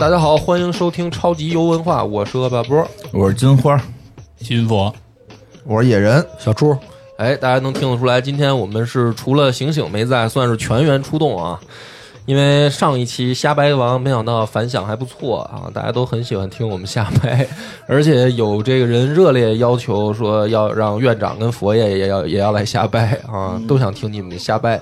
大家好，欢迎收听超级游文化，我是恶霸波。我是金花，金佛，我是野人，小猪，哎，大家能听得出来，今天我们是除了醒醒没在，算是全员出动啊。因为上一期瞎掰王，没想到反响还不错啊，大家都很喜欢听我们瞎掰，而且有这个人热烈要求说要让院长跟佛爷也要也要来瞎掰啊，都想听你们瞎掰。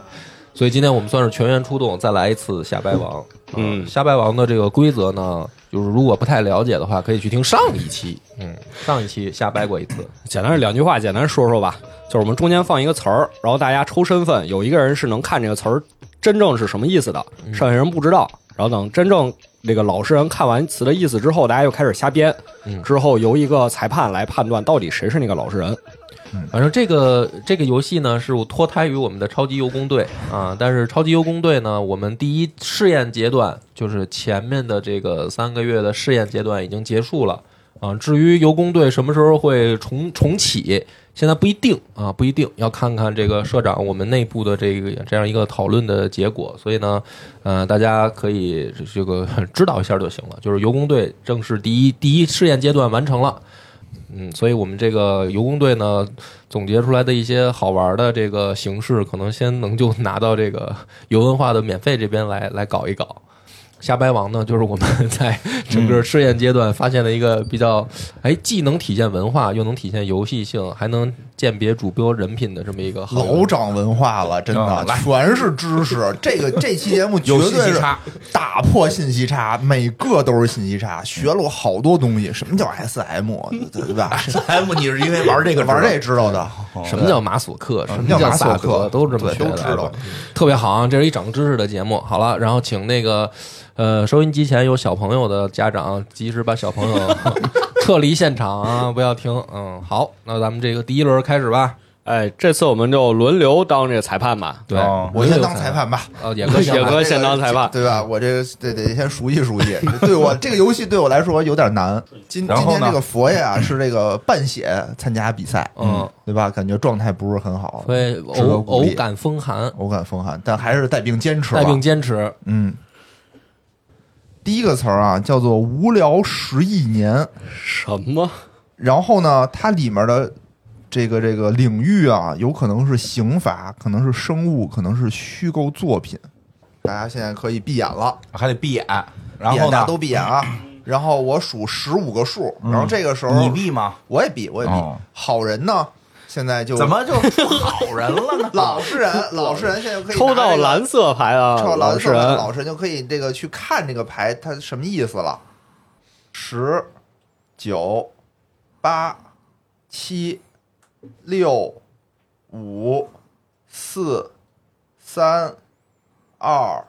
所以今天我们算是全员出动，再来一次瞎掰王。嗯，瞎掰王的这个规则呢，就是如果不太了解的话，可以去听上一期。嗯，上一期瞎掰过一次。简单是两句话，简单说说吧。就是我们中间放一个词儿，然后大家抽身份，有一个人是能看这个词儿真正是什么意思的，剩下人不知道。然后等真正那个老实人看完词的意思之后，大家又开始瞎编。之后由一个裁判来判断到底谁是那个老实人。反正这个这个游戏呢，是脱胎于我们的超级游工队啊。但是超级游工队呢，我们第一试验阶段就是前面的这个三个月的试验阶段已经结束了啊。至于游工队什么时候会重重启，现在不一定啊，不一定要看看这个社长我们内部的这个这样一个讨论的结果。所以呢，呃，大家可以这个 知道一下就行了。就是游工队正式第一第一试验阶段完成了。嗯，所以我们这个游工队呢，总结出来的一些好玩的这个形式，可能先能就拿到这个游文化的免费这边来来搞一搞。瞎掰王呢，就是我们在整个试验阶段发现了一个比较，哎，既能体现文化，又能体现游戏性，还能鉴别主播人品的这么一个好老长文化了，真的全是知识。这个这期节目 绝对是打破信息差，每个都是信息差，学了我好多东西。什么叫 SM，对吧？SM 你是因为玩这个玩这知道的。什么叫马索克？什么叫马索克？都这么都知道，特别好啊！这是一长知识的节目。好了，然后请那个。呃，收音机前有小朋友的家长，及时把小朋友 撤离现场啊！不要听。嗯，好，那咱们这个第一轮开始吧。哎，这次我们就轮流当这个裁判吧。对，我先当裁判吧。呃，野哥，野哥先当裁判，对吧？我这个得得先熟悉熟悉。对我这个游戏对我来说有点难。今今天这个佛爷啊是这个半血参加比赛，嗯，对吧？感觉状态不是很好，所以偶偶感风寒，偶感风寒，但还是带病坚持，带病坚持，嗯。第一个词儿啊，叫做“无聊十亿年”。什么？然后呢，它里面的这个这个领域啊，有可能是刑法，可能是生物，可能是虚构作品。大家现在可以闭眼了，还得闭眼。然后呢，都闭眼啊。然后我数十五个数，然后这个时候你闭吗？我也闭，我也闭。好人呢？现在就怎么就出好人了呢？老实人，老实人现在就可以抽到蓝色牌啊！抽到蓝色牌老实人就可以这个去看这个牌，它什么意思了？十、九、八、七、六、五、四、三、二、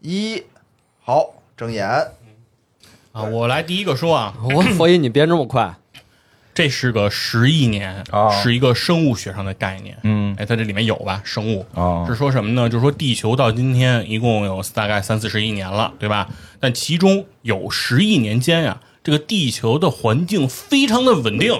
一，好，睁眼。啊，我来第一个说啊，我 所以，你编这么快。这是个十亿年，是一个生物学上的概念。嗯，哎，它这里面有吧？生物是说什么呢？就是说地球到今天一共有大概三四十亿年了，对吧？但其中有十亿年间呀，这个地球的环境非常的稳定，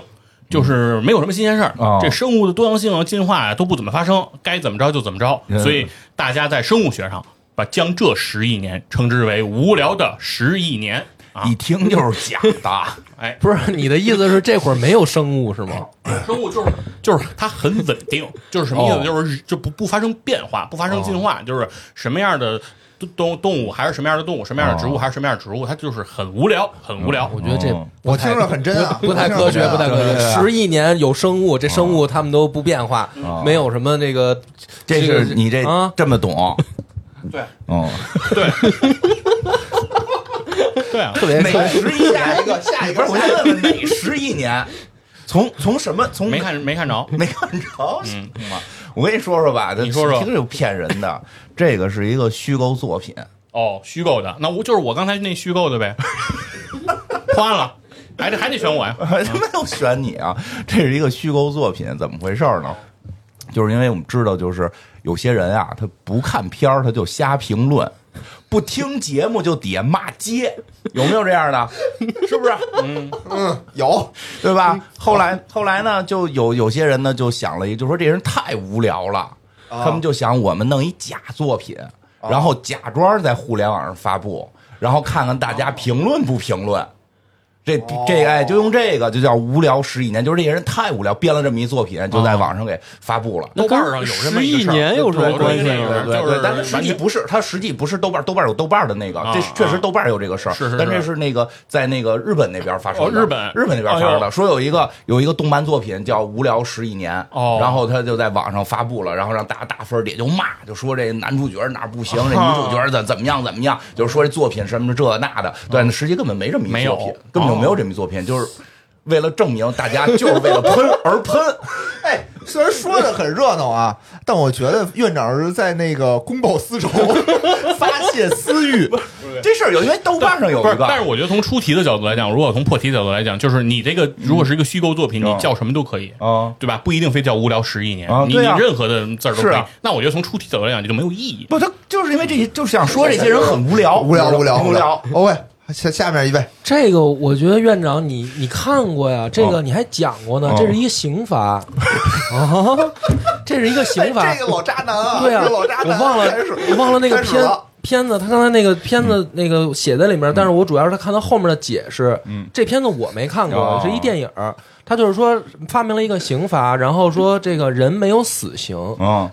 就是没有什么新鲜事儿。这生物的多样性啊、进化啊都不怎么发生，该怎么着就怎么着。所以大家在生物学上把将这十亿年称之为无聊的十亿年。一听就是假的，哎，不是你的意思是这会儿没有生物是吗？生物就是就是它很稳定，就是什么意思？就是就不不发生变化，不发生进化，就是什么样的动动物还是什么样的动物，什么样的植物还是什么样的植物，它就是很无聊，很无聊。我觉得这我听着很真啊，不太科学，不太科学。十亿年有生物，这生物它们都不变化，没有什么那个，这是你这这么懂？对，哦，对。对啊，特别每十一年下一个，下一个，我再问问每十一年，从从什么从没看没看着 没看着，嗯，我跟你说说吧，你说说，听着就骗人的，这个是一个虚构作品哦，虚构的，那我就是我刚才那虚构的呗，破案了，还得还得选我呀，没有选你啊，这是一个虚构作品，怎么回事呢？就是因为我们知道，就是有些人啊，他不看片儿，他就瞎评论。不听节目就底下骂街，有没有这样的？是不是？嗯嗯，有，对吧？后来后来呢，就有有些人呢就想了一，就说这人太无聊了，他们就想我们弄一假作品，然后假装在互联网上发布，然后看看大家评论不评论。这这哎，就用这个就叫无聊十一年，就是这些人太无聊，编了这么一作品，就在网上给发布了。豆瓣上有这么一年有什么关系？对对对，但是实际不是，它实际不是豆瓣，豆瓣有豆瓣的那个，这确实豆瓣有这个事儿。是是，但这是那个在那个日本那边发生的。日本日本那边发生的，说有一个有一个动漫作品叫《无聊十一年》，然后他就在网上发布了，然后让大家打分，也就骂，就说这男主角哪不行，这女主角怎怎么样怎么样，就是说这作品什么这那的。对，实际根本没这么一作品，根本就没有这么一作品，就。是为了证明大家就是为了喷 而喷，哎，虽然说的很热闹啊，但我觉得院长是在那个公报私仇、发泄私欲。这事儿有，因为豆瓣上有一个。但是我觉得从出题的角度来讲，如果从破题角度来讲，就是你这个如果是一个虚构作品，你叫什么都可以啊，对吧？不一定非叫无聊十亿年，你你任何的字儿都可以。那我觉得从出题角度来讲，这就没有意义。不，他就是因为这些，就是想说这些人很 无聊，无聊，无聊，无聊。OK。下下面一位，这个我觉得院长你你看过呀？这个你还讲过呢？这是一个刑罚啊，这是一个刑罚。这个老渣男啊，对啊，老渣男。我忘了，我忘了那个片片子，他刚才那个片子那个写在里面，但是我主要是他看到后面的解释。嗯，这片子我没看过，是一电影。他就是说发明了一个刑罚，然后说这个人没有死刑，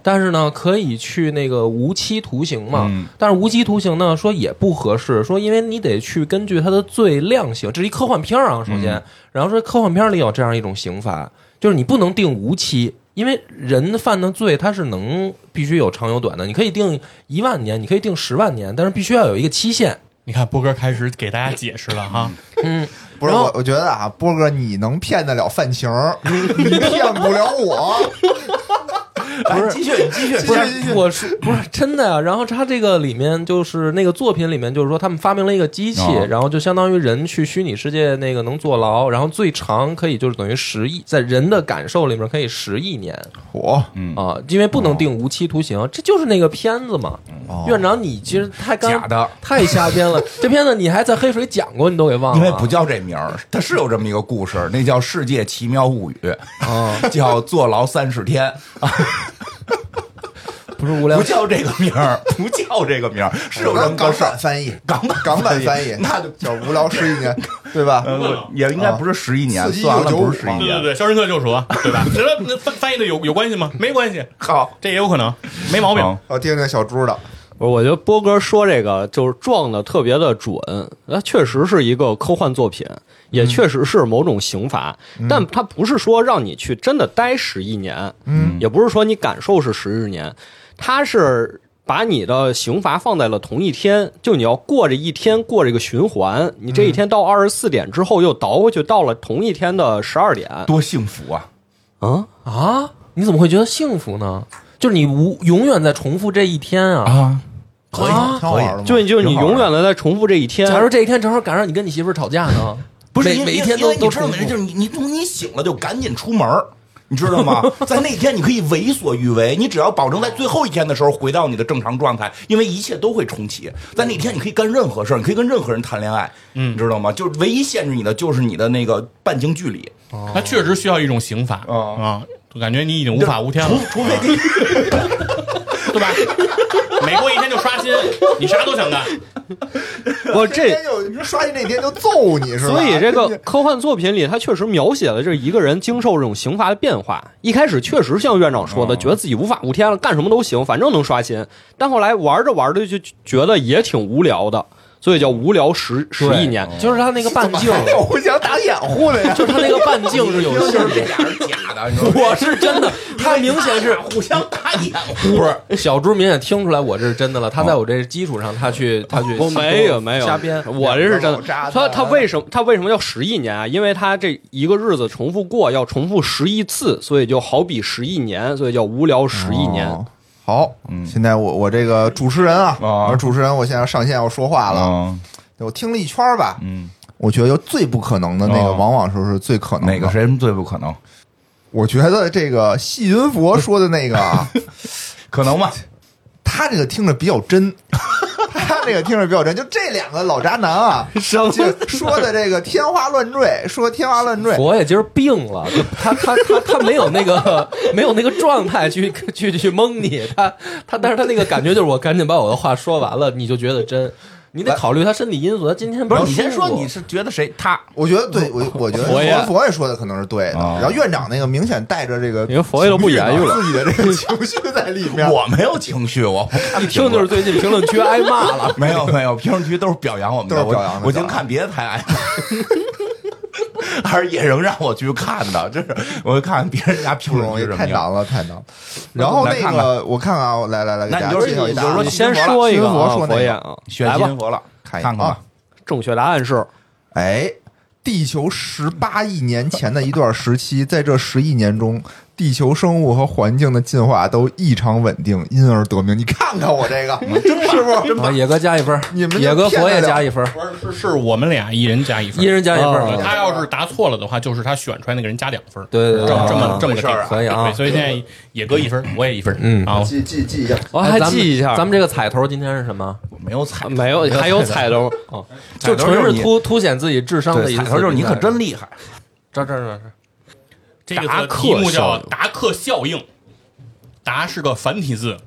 但是呢可以去那个无期徒刑嘛。但是无期徒刑呢说也不合适，说因为你得去根据他的罪量刑，这是一科幻片啊。首先，然后说科幻片里有这样一种刑罚，就是你不能定无期，因为人犯的罪他是能必须有长有短的，你可以定一万年，你可以定十万年，但是必须要有一个期限。你看波哥开始给大家解释了哈，嗯。不是我，我觉得啊，波哥，你能骗得了范晴，你骗不了我。不是，继续，继续，不是，我是不是真的呀？然后他这个里面就是那个作品里面，就是说他们发明了一个机器，然后就相当于人去虚拟世界那个能坐牢，然后最长可以就是等于十亿，在人的感受里面可以十亿年。嚯，啊，因为不能定无期徒刑，这就是那个片子嘛。院长，你其实太假的，太瞎编了。这片子你还在黑水讲过，你都给忘了。因为不叫这名儿，它是有这么一个故事，那叫《世界奇妙物语》，叫坐牢三十天。不是无聊，不叫这个名儿，不叫这个名儿，是有人港版翻译，港版港版翻译，那就叫无聊十一年，对吧？也应该不是十一年，算了，不是十一年，对对对，肖申克救赎，对吧？那翻翻译的有有关系吗？没关系，好，这也有可能，没毛病。我听听小猪的，我我觉得波哥说这个就是撞的特别的准，那确实是一个科幻作品。也确实是某种刑罚，但它不是说让你去真的待十一年，嗯，也不是说你感受是十日年，它是把你的刑罚放在了同一天，就你要过这一天过这个循环，你这一天到二十四点之后又倒回去到了同一天的十二点，多幸福啊！啊啊！你怎么会觉得幸福呢？就是你无永远在重复这一天啊啊！可以，可以，就就你永远的在重复这一天。假如这一天正好赶上你跟你媳妇吵架呢？不是每一天都都知道，就是你你从你醒了就赶紧出门你知道吗？在那天你可以为所欲为，你只要保证在最后一天的时候回到你的正常状态，因为一切都会重启。在那天你可以干任何事你可以跟任何人谈恋爱，嗯，你知道吗？就是唯一限制你的就是你的那个半径距离。它确实需要一种刑法啊，就感觉你已经无法无天了，除非对吧？每过一天就刷新，你啥都想干。我这你说刷新那天就揍你是吧？所以这个科幻作品里，他确实描写了这一个人经受这种刑罚的变化。一开始确实像院长说的，觉得自己无法无天了，干什么都行，反正能刷新。但后来玩着玩着就觉得也挺无聊的。所以叫无聊十十亿年，就是他那个半径，互相打掩护的呀。就是他那个半径是有信儿，这俩是假的，我是真的。他明显是互相打掩护，不是小猪明显听出来我这是真的了。他在我这基础上，他去他去，我没有没有瞎编，我这是真的。他他为什么他为什么叫十亿年啊？因为他这一个日子重复过，要重复十亿次，所以就好比十亿年，所以叫无聊十亿年。好，嗯，现在我我这个主持人啊，我主持人，我现在上线要说话了。我听了一圈吧，嗯，我觉得最不可能的那个，往往说是最可能。哪个谁最不可能？我觉得这个细云佛说的那个 可能吗？他这个听着比较真。他那个听着比较真，就这两个老渣男啊，说的这个天花乱坠，说天花乱坠。佛爷今儿病了，他他他他没有那个 没有那个状态去去去蒙你，他他但是他那个感觉就是我赶紧把我的话说完了，你就觉得真。你得考虑他身体因素。他今天不是是你先说，你是觉得谁？他我觉得对，我我觉得佛爷佛佛爷说的可能是对的。啊然后院长那个明显带着这个，因为佛爷都不言语了自己的这个情绪在里面。我没有情绪，我一听就是最近评论区挨骂了。没有没有，评论区都是表扬我们的，都是表扬我净看别的台挨骂。还是也仍让我去看的，就是我看别人家评论。太难了，太难了。然后那个，我看看啊，来来来，那你就介绍一下啊。你就说你先说一个啊，新佛说那个佛爷啊，选来吧，金佛了，看看看吧。正确答案是哎，地球十八亿年前的一段时期，在这十亿年中，地球生物和环境的进化都异常稳定，因而得名。你看看我这个，是不是？啊，野哥加一分，你们野哥佛爷加一分，不是是是我们俩一人加一分，一人加一分哦。他要是答错了的话，就是他选出来那个人加两分。对对对，这么这么啊这么个定法可以啊。对所以现在野哥一分，我也一分。嗯。啊，记记记一下，我还哎咱们记一下，咱们这个彩头今天是什么？没有彩，没有还有彩头，哦，就纯是凸凸显自己智商的彩头就是你可真厉害。这这这这，这个达克题目效应叫达克效应，达是个繁体字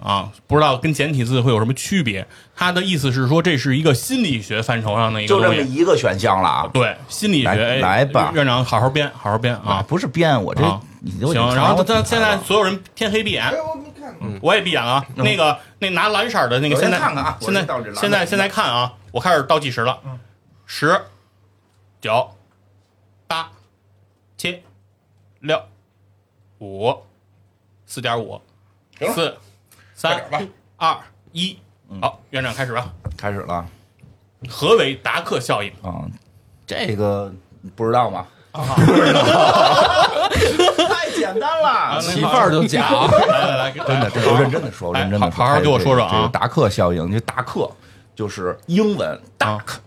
啊，不知道跟简体字会有什么区别。他的意思是说，这是一个心理学范畴上的一个就这。么一个选项了啊！对，心理学，来哎来吧院长好好编，好好编啊，啊。不是编我这行，然后看完我咱现在所有人天黑闭眼，我也闭眼了啊。那个那拿蓝色的那个，现在看看啊现在现在现在看啊，我开始倒计时了，十、九、八、七、六、五、四点五、四、三、二、一，好，院长开始吧。开始了何为达克效应？啊，这个不知道吗？太简单了，起范儿就假。来来来，真的，真的，我认真的说，认真的好好好给我说说啊这个达克效应，这达克就是英文 duck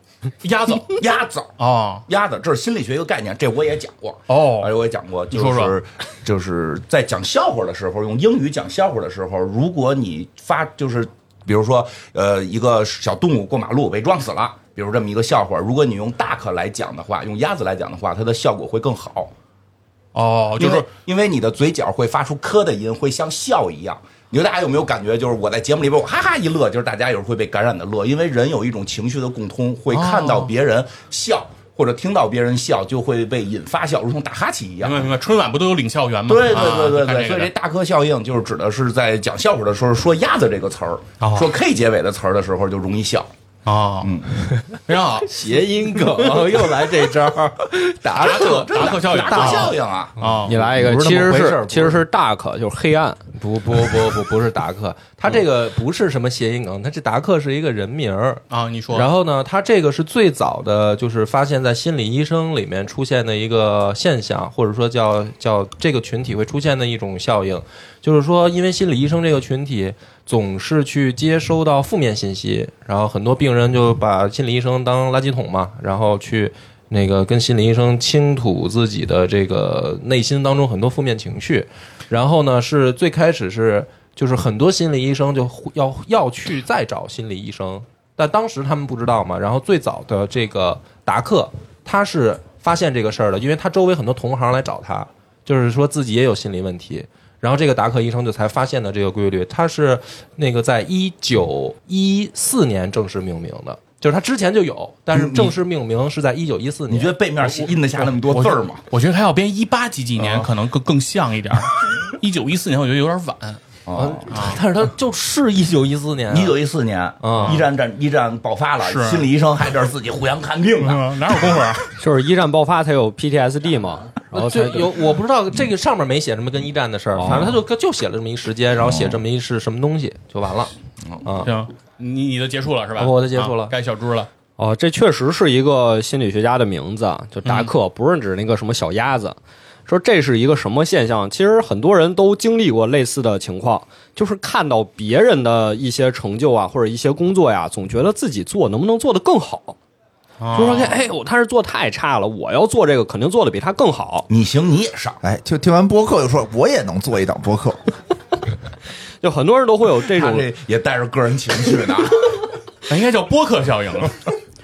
鸭子鸭子。啊鸭子，这是心理学一个概念，这我也讲过。哦而且我也讲过，就是就是在讲笑话的时候，用英语讲笑话的时候，如果你发就是比如说呃一个小动物过马路被撞死了，比如这么一个笑话，如果你用 duck 来讲的话，用鸭子来讲的话，它的效果会更好。哦，就是因为你的嘴角会发出咳的音，会像笑一样。你说大家有没有感觉，就是我在节目里边我哈哈一乐，就是大家有时候会被感染的乐，因为人有一种情绪的共通，会看到别人笑、或者听到别人笑，就会被引发笑，如同打哈欠一样明。白明白。春晚不都有领笑员吗？对对啊对对对，所以这大科效应就是指的是在讲笑话的时候说“鸭子”这个词儿，哦说 K 结尾的词儿的时候就容易笑。哦，嗯，非常好。谐音梗 又来这招儿，达达克达克效应，达克效应啊！啊，你来一个，其实是其实是 dark，就是黑暗，不不不不不是达克，他这个不是什么谐音梗，他这达克是一个人名儿。啊，你说，然后呢，他这个是最早的，就是发现在心理医生里面出现的一个现象，或者说叫叫这个群体会出现的一种效应，就是说，因为心理医生这个群体总是去接收到负面信息，然后很多病人就把心理医生当垃圾桶嘛，然后去那个跟心理医生倾吐自己的这个内心当中很多负面情绪，然后呢，是最开始是就是很多心理医生就要要去再找心理医生，但当时他们不知道嘛。然后最早的这个达克，他是发现这个事儿的，因为他周围很多同行来找他，就是说自己也有心理问题。然后这个达克医生就才发现的这个规律，他是那个在一九一四年正式命名的，就是他之前就有，但是正式命名是在一九一四年。你觉得背面印得下那么多字儿吗？我觉得他要编一八几几年，可能更更像一点儿。一九一四年，我觉得有点晚。哦，但是他就是一九一四年啊，一九一四年，嗯一战战一战爆发了，是心理医生还这儿自己互相看病呢。嗯，哪有功夫啊？就是一战爆发才有 PTSD 嘛，然后才就有我不知道这个上面没写什么跟一战的事儿，反正他就就写了这么一时间，然后写这么一是什么东西就完了啊。行，你你的结束了是吧？我的结束了啊该小猪了。哦，这确实是一个心理学家的名字，啊，就达克，不是指那个什么小鸭子。说这是一个什么现象？其实很多人都经历过类似的情况，就是看到别人的一些成就啊，或者一些工作呀，总觉得自己做能不能做得更好。就说哎，我他是做太差了，我要做这个肯定做的比他更好。你行你也上，哎，就听完播客就说我也能做一档播客，就很多人都会有这种这也带着个人情绪的。那 应该叫播客效应。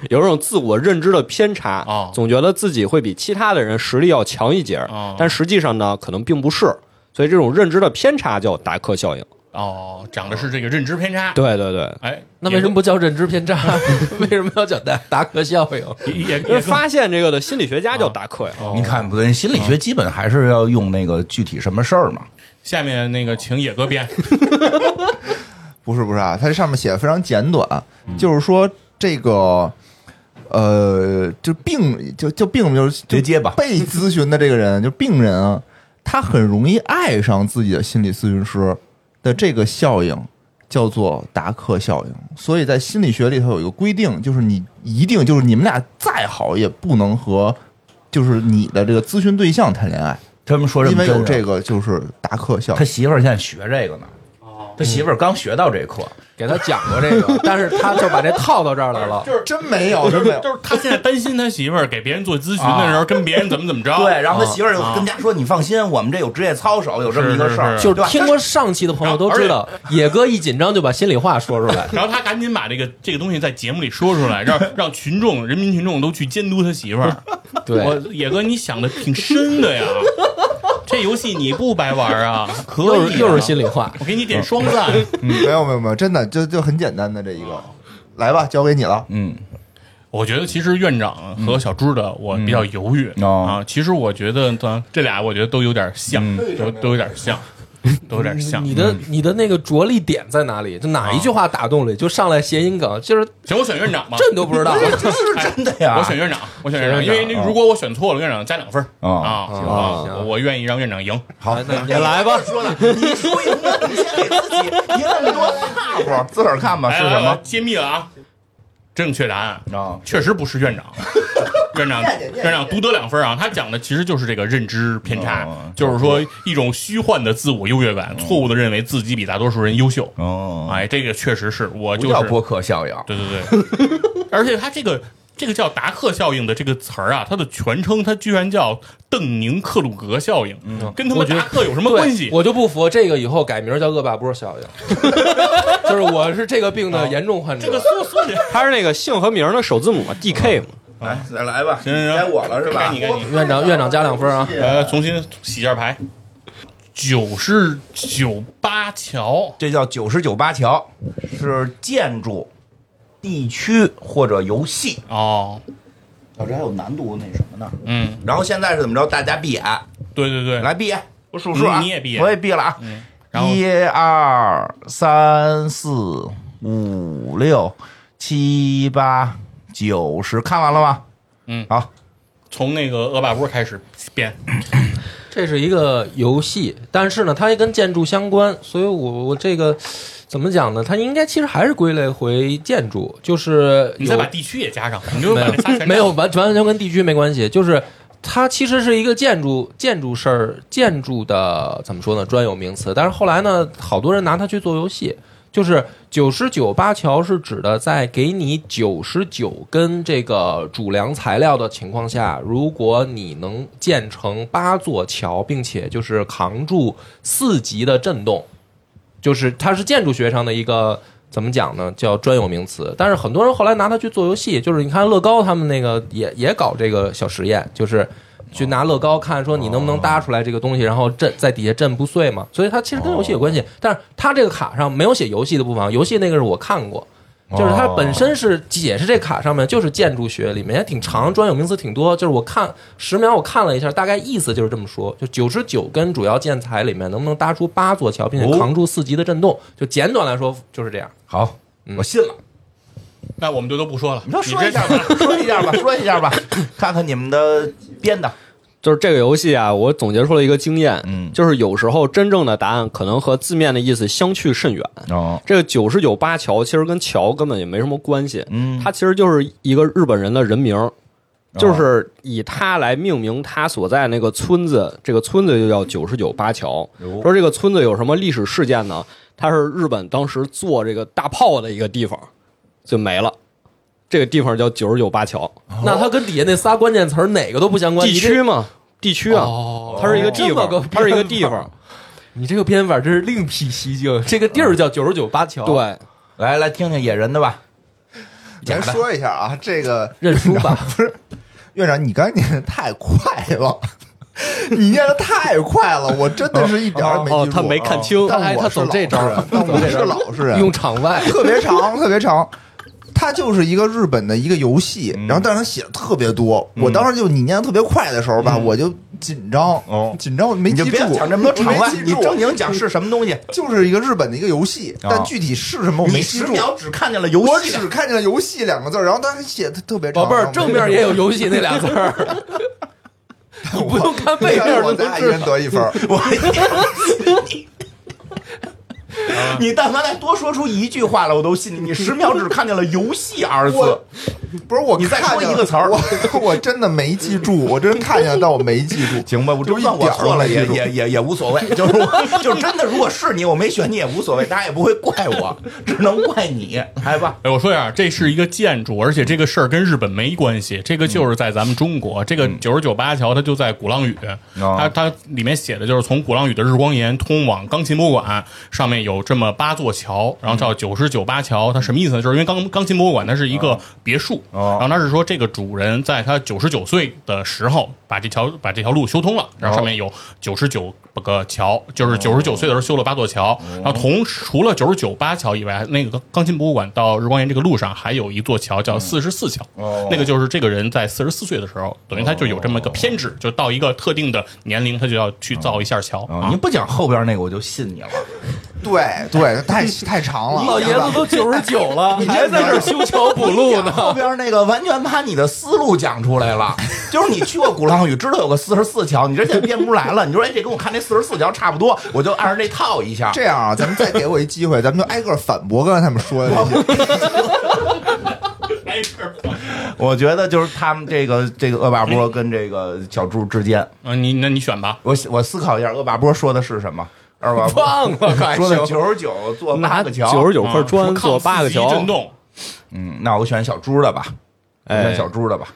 有一种自我认知的偏差，哦总觉得自己会比其他的人实力要强一截但实际上呢，可能并不是。所以这种认知的偏差叫达克效应。哦，讲的是这个认知偏差。对对对，哎，那为什么不叫认知偏差？为什么要叫达达克效应？也因为发现这个的心理学家叫达克呀。你看不对，心理学基本还是要用那个具体什么事儿嘛。下面那个请野哥编。不是不是啊，它这上面写的非常简短，就是说这个呃，就病就就病就是直接吧。被咨询的这个人就病人啊，他很容易爱上自己的心理咨询师的这个效应叫做达克效应。所以在心理学里头有一个规定，就是你一定就是你们俩再好也不能和就是你的这个咨询对象谈恋爱。他们说因为有这个就是达克效应。他媳妇儿现在学这个呢。他媳妇儿刚学到这课，给他讲过这个，但是他就把这套到这儿来了，就是真没有，真没有，就是他现在担心他媳妇儿给别人做咨询的时候跟别人怎么怎么着，对，然后他媳妇儿就跟家说：“你放心，我们这有职业操守，有这么一个事儿。”就是听过上期的朋友都知道，野哥一紧张就把心里话说出来，然后他赶紧把这个这个东西在节目里说出来，让 让群众、人民群众都去监督他媳妇儿。对，我野哥，你想的挺深的呀。这游戏你不白玩啊？可以，又是心里话。我给你点双赞。没有没有没有，真的就就很简单的这一个，来吧，交给你了。嗯，我觉得其实院长和小朱的我比较犹豫啊。其实我觉得这俩我觉得都有点像，都都有点像。都有点像你的你的那个着力点在哪里？就哪一句话打动了？就上来谐音梗，就是行，我选院长吧，这你都不知道，这是真的呀！我选院长，我选院长，因为如果我选错了，院长加两分啊啊！我愿意让院长赢。好，那你来吧。说的，你输赢了，你先给自己赢那么多大伙，自个儿看吧，是什么？揭秘了啊！正确答案啊，确实不是院长。院长，院长独得两分啊！他讲的其实就是这个认知偏差，就是说一种虚幻的自我优越感，错误的认为自己比大多数人优秀。哦，哎，这个确实是我就是叫播客效应。对对对，而且他这个这个叫达克效应的这个词儿啊，它的全称它居然叫邓宁克鲁格效应，嗯跟他们达克有什么关系？我就不服，这个以后改名叫恶霸波效应，就是我是这个病的严重患者。这个缩缩写，他是那个姓和名的首字母嘛，D K 嘛。来，再来吧，行行行，该我了是吧？该你，该你，院长，院长加两分啊！来，重新洗一下牌。九十九八桥，这叫九十九八桥，是建筑、地区或者游戏哦。哦，这还有难度那什么呢？嗯。然后现在是怎么着？大家闭眼。对对对，来闭眼，我数数啊。你也闭眼，我也闭了啊。一二三四五六七八。九十看完了吗？嗯，好，从那个恶霸波开始编。这是一个游戏，但是呢，它也跟建筑相关，所以我我这个怎么讲呢？它应该其实还是归类回建筑，就是你再把地区也加上，你就把没有 完完全跟地区没关系，就是它其实是一个建筑建筑事儿，建筑的怎么说呢？专有名词，但是后来呢，好多人拿它去做游戏。就是九十九八桥是指的，在给你九十九根这个主梁材料的情况下，如果你能建成八座桥，并且就是扛住四级的震动，就是它是建筑学上的一个怎么讲呢？叫专有名词。但是很多人后来拿它去做游戏，就是你看乐高他们那个也也搞这个小实验，就是。去拿乐高看，说你能不能搭出来这个东西，然后震在底下震不碎嘛？所以它其实跟游戏有关系，但是它这个卡上没有写游戏的部分，游戏那个是我看过，就是它本身是解释这卡上面就是建筑学里面也挺长，专有名词挺多。就是我看十秒我看了一下，大概意思就是这么说：就九十九根主要建材里面能不能搭出八座桥，并且扛住四级的震动？就简短来说就是这样。好，我信了。那我们就都不说了，你说一下吧，说一下吧，说一下吧，看看你们的编的。就是这个游戏啊，我总结出了一个经验，嗯，就是有时候真正的答案可能和字面的意思相去甚远。哦，这个九十九八桥其实跟桥根本也没什么关系，嗯，它其实就是一个日本人的人名，就是以他来命名他所在那个村子，这个村子就叫九十九八桥。说这个村子有什么历史事件呢？它是日本当时做这个大炮的一个地方。就没了，这个地方叫九十九八桥。那它跟底下那仨关键词哪个都不相关？地区嘛，地区啊，它是一个地方，它是一个地方。你这个编法真是另辟蹊径。这个地儿叫九十九八桥。对，来来听听野人的吧。先说一下啊，这个认输吧。不是院长，你刚念的太快了。你念的太快了，我真的是一点儿没记住。他没看清，但他走这招，但我是老实人，用场外 特别长，特别长。它就是一个日本的一个游戏，然后但是它写的特别多。我当时就你念的特别快的时候吧，我就紧张，紧张没记住。讲这么多场外，你正经讲是什么东西？就是一个日本的一个游戏，但具体是什么我没记住。十秒只看见了游戏，我只看见了游戏两个字，然后它还写的特别长。宝贝儿，正面也有游戏那俩字儿。你不用看背面，我咱一人得一分。我。你但凡再多说出一句话来，我都信你。你十秒只看见了“游戏”二字，不是我，你再说一个词儿，我 我真的没记住，我真看见，但我没记住。行吧，我就算我错了也也也也无所谓，就是就真的，如果是你，我没选你也无所谓，大家也不会怪我，只能怪你，来吧。哎，我说一下，这是一个建筑，而且这个事儿跟日本没关系，这个就是在咱们中国，这个九十九八桥它就在鼓浪屿，它它里面写的就是从鼓浪屿的日光岩通往钢琴博物馆，上面有这么八座桥，然后叫九十九八桥，它什么意思呢？就是因为钢钢琴博物馆它是一个别墅，然后它是说这个主人在他九十九岁的时候把这条把这条路修通了，然后上面有九十九个桥，就是九十九岁的时候修了八座桥，然后同除了九十九八桥以外，那个钢琴博物馆到日光岩这个路上还有一座桥叫四十四桥，那个就是这个人在四十四岁的时候，等于他就有这么个偏执，就到一个特定的年龄，他就要去造一下桥。你不讲后边那个，我就信你了。对对，太太长了，老爷子都九十九了，还在这修桥补路呢。后边那个完全把你的思路讲出来了，就是你去过鼓浪屿，知道有个四十四桥，你这现在编不出来了。你说哎，这跟我看那四十四条差不多，我就按照那套一下。这样啊，咱们再给我一机会，咱们就挨个反驳刚才他们说的。我觉得就是他们这个这个恶霸波跟这个小猪之间。嗯，你那你选吧。我我思考一下，恶霸波说的是什么？二吧？忘了，说的九十九做八个桥，九十九块砖做八个桥，震动。嗯，那我选小猪的吧，选小猪的吧。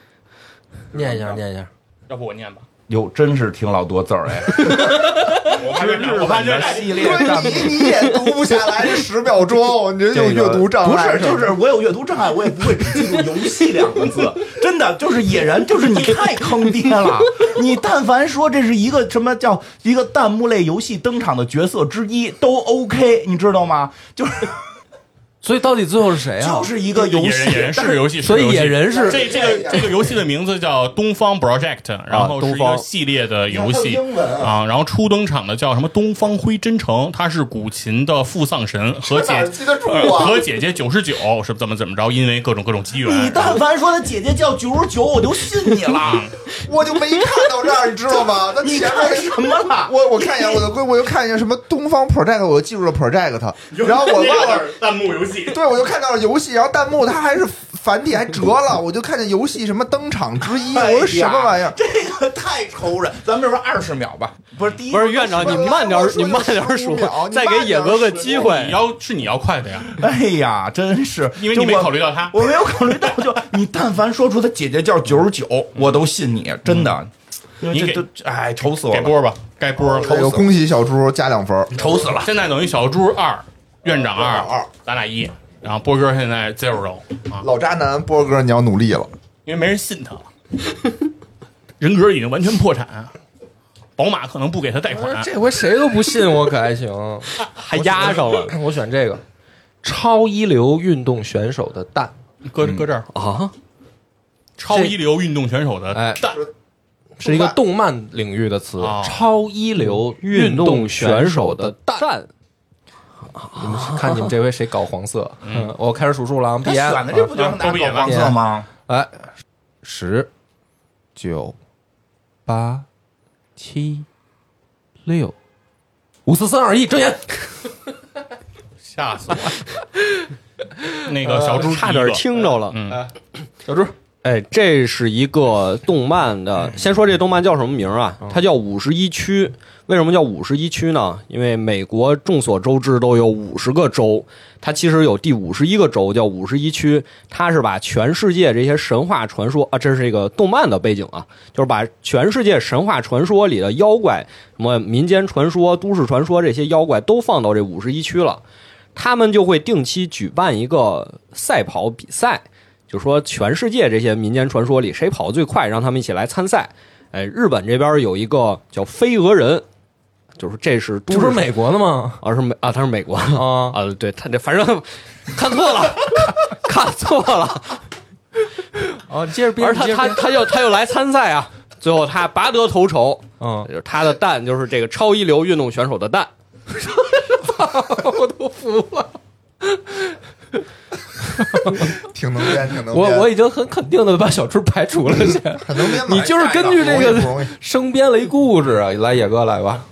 念一下，念一下，要不我念吧。哟，真是挺老多字儿哎！我怕这我怕这系列，你你也读不下来这十秒钟，你这有阅读障碍。不是，就是我有阅读障碍，我也不会只记住“游戏”两个字。真的，就是野人，就是你太坑爹了。你但凡说这是一个什么叫一个弹幕类游戏登场的角色之一，都 OK，你知道吗？就是。所以到底最后是谁啊？就是一个游戏，野人是游戏，所以野人是这这个这个游戏的名字叫东方 Project，然后是一个系列的游戏啊，然后初登场的叫什么东方辉真诚，他是古琴的副丧神和姐和姐姐九十九是怎么怎么着？因为各种各种机缘。你但凡说他姐姐叫九十九，我就信你了，我就没看到这儿，你知道吗？那前面什么了？我我看一眼我的龟，我又看一下什么东方 Project，我就记住了 Project，然后我忘了弹幕游戏。对，我就看到了游戏，然后弹幕它还是繁体，还折了。我就看见游戏什么登场之一，我说什么玩意儿？这个太愁人。咱们这边二十秒吧，不是第一，不是院长，你慢点，你慢点数，再给野哥个机会。你要是你要快的呀？哎呀，真是，因为你没考虑到他，我没有考虑到。就你但凡说出他姐姐叫九十九，我都信你，真的。你给，哎，愁死我了。给波吧，该波了。有恭喜小猪加两分，愁死了。现在等于小猪二。院长二二，咱俩一，然后波哥现在 zero 啊，老渣男波哥你要努力了，因为没人信他。了，人格已经完全破产，宝马可能不给他贷款，这回谁都不信我可还行，还压上了，我选这个。超一流运动选手的蛋，搁搁这儿。啊，超一流运动选手的蛋。是一个动漫领域的词，超一流运动选手的蛋。你们看，你们这回谁搞黄色？嗯，我开始数数了。他选的这不就是拿搞黄色吗？哎，十、九、八、七、六、五、四、三、二、一，睁眼！吓死我！那个小猪差点听着了。嗯，小猪。哎，这是一个动漫的。先说这动漫叫什么名啊？它叫《五十一区》。为什么叫五十一区呢？因为美国众所周知都有五十个州，它其实有第五十一个州叫五十一区。它是把全世界这些神话传说啊，这是一个动漫的背景啊，就是把全世界神话传说里的妖怪，什么民间传说、都市传说这些妖怪都放到这五十一区了。他们就会定期举办一个赛跑比赛。就说全世界这些民间传说里谁跑得最快，让他们一起来参赛。哎，日本这边有一个叫飞蛾人，就是这是这不是美国的吗？啊是美啊，他是美国的啊啊，对他这反正看错了，看错了，哦，接着编，而他他他又他又来参赛啊，最后他拔得头筹，嗯，就是他的蛋就是这个超一流运动选手的蛋，我都服了。挺能编，挺能编。我我已经很肯定的把小春排除了，先。很能编。你就是根据这个 生编了一故事啊！来，野哥来吧。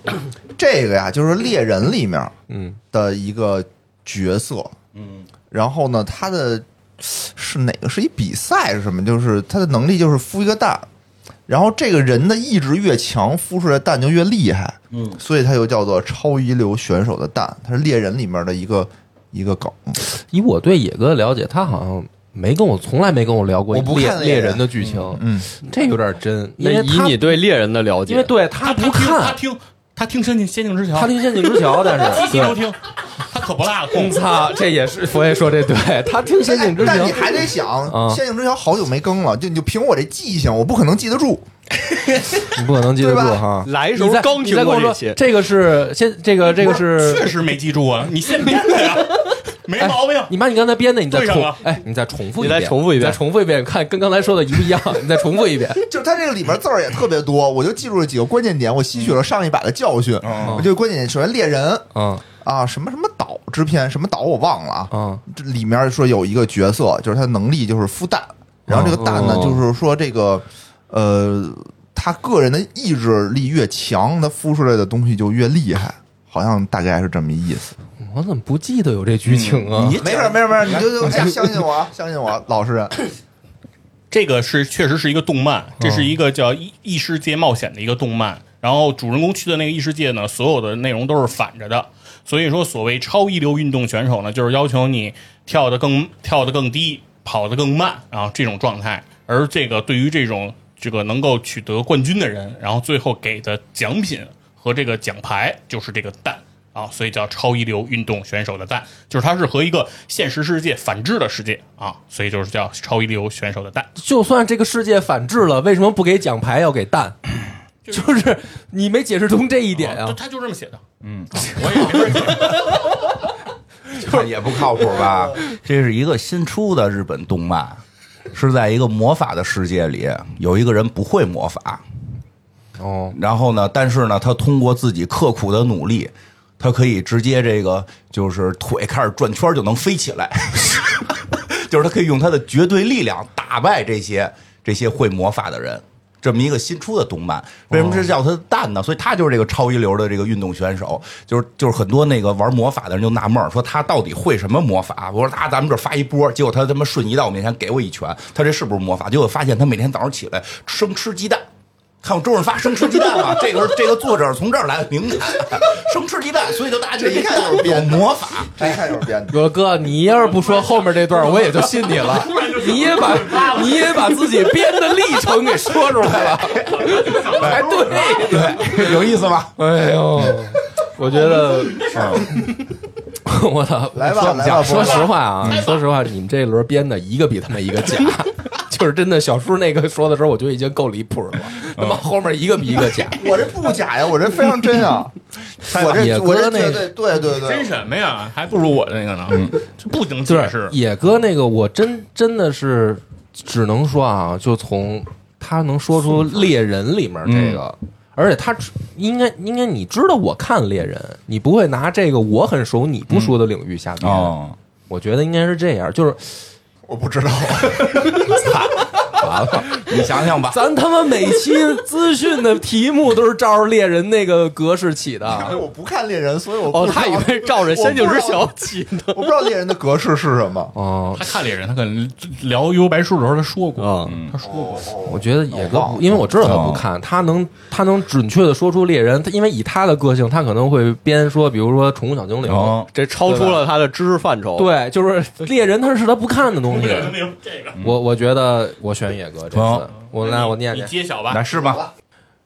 这个呀，就是猎人里面嗯的一个角色，嗯，然后呢，他的是哪个是一比赛是什么？就是他的能力就是孵一个蛋，然后这个人的意志越强，孵出来蛋就越厉害，嗯，所以他又叫做超一流选手的蛋，他是猎人里面的一个一个梗。以我对野哥的了解，他好像没跟我从来没跟我聊过我不猎猎看猎人人的剧情，嗯，这有点真，因那为他以你对猎人的了解，因为对他不他听他看，听他听《仙境仙境之桥》，他听《仙境之桥》，但是机器都听，他可不落了空。操，这也是佛爷说这对，他听《仙境之桥但》你还得想，啊《仙境之桥》好久没更了，就你就凭我这记性，我不可能记得住。你不可能记得住对吧哈。来时你再候刚听你再跟我说过这些，这个是先，这个这个是确实没记住啊，你现编的呀，没毛病。你把你刚才编的，你再重哎，你再重复一你遍，再重复一遍你再重复一遍，看跟刚才说的一不一样，你再重复一遍。就是它这个里面字儿也特别多，我就记住了几个关键点，我吸取了上一把的教训。我这个关键点，首先猎人嗯啊，什么什么岛之篇，什么岛我忘了啊。嗯这里面说有一个角色，就是他能力就是孵蛋，然后这个蛋呢，哦就是说这个呃，他个人的意志力越强，他孵出来的东西就越厉害，好像大概是这么一意思。我怎么不记得有这剧情啊？你没事儿没事儿没事儿，你就就 相相信我啊，相信我，老实人。这个是确实是一个动漫，这是一个叫异异世界冒险的一个动漫。然后主人公去的那个异世界呢，所有的内容都是反着的。所以说，所谓超一流运动选手呢，就是要求你跳得更跳得更低，跑得更慢然后这种状态。而这个对于这种这个能够取得冠军的人，然后最后给的奖品和这个奖牌就是这个蛋。啊，所以叫超一流运动选手的蛋，就是它是和一个现实世界反制的世界啊，所以就是叫超一流选手的蛋。就算这个世界反制了，为什么不给奖牌要给蛋？就是 你没解释通这一点啊！他他就这么写的，嗯，我也没法解。这 也不靠谱吧？这是一个新出的日本动漫，是在一个魔法的世界里，有一个人不会魔法，哦，然后呢，但是呢，他通过自己刻苦的努力，他可以直接这个就是腿开始转圈就能飞起来，就是他可以用他的绝对力量打败这些这些会魔法的人。这么一个新出的动漫，为什么是叫他蛋呢？所以他就是这个超一流的这个运动选手，就是就是很多那个玩魔法的人就纳闷，说他到底会什么魔法？我说啊，咱们这发一波，结果他他妈瞬移到我面前给我一拳，他这是不是魔法？结果发现他每天早上起来生吃鸡蛋。看我周润发生吃鸡蛋吗？这个这个作者从这儿来的灵感，生吃鸡蛋，所以就大家觉得这一看就是有编的魔法。这一看就是编的。哥哥，你要是不说后面这段，我也就信你了。你也把你也把自己编的历程给说出来了，哎对对，有意思吧？哎呦，我觉得，我操！来吧说来吧说实话啊，说实话，你们这一轮编的一个比他们一个假，就是真的。小叔那个说的时候，我觉得已经够离谱了，他妈后面一个比一个假。我这不假呀，我这非常真啊！我这野哥我这那个对对对对真，什么呀？还不如我的那个呢。嗯，这不解释。野哥那个，我真真的是只能说啊，就从他能说出猎人里面这个，而且他应该应该你知道我看猎人，你不会拿这个我很熟你不说的领域下编。哦，我觉得应该是这样，就是我不知道。完了。你想想吧，咱他妈每期资讯的题目都是照着猎人那个格式起因为的。我不看猎人，所以我不哦，他以为照着《仙境之桥》起的我不知道猎人的格式是什么。哦，他看猎人，他可能聊幽白书的时候他说过，嗯。他说过。我觉得野哥不，因为我知道他不看，他能他能准确的说出猎人，他因为以他的个性，他可能会编说，比如说宠物小精灵。哦，这超出了他的知识范畴。，对，就是猎人，他是他不看的东西。这个我我觉得我选野哥这我来我念你念，揭晓吧来。是吧？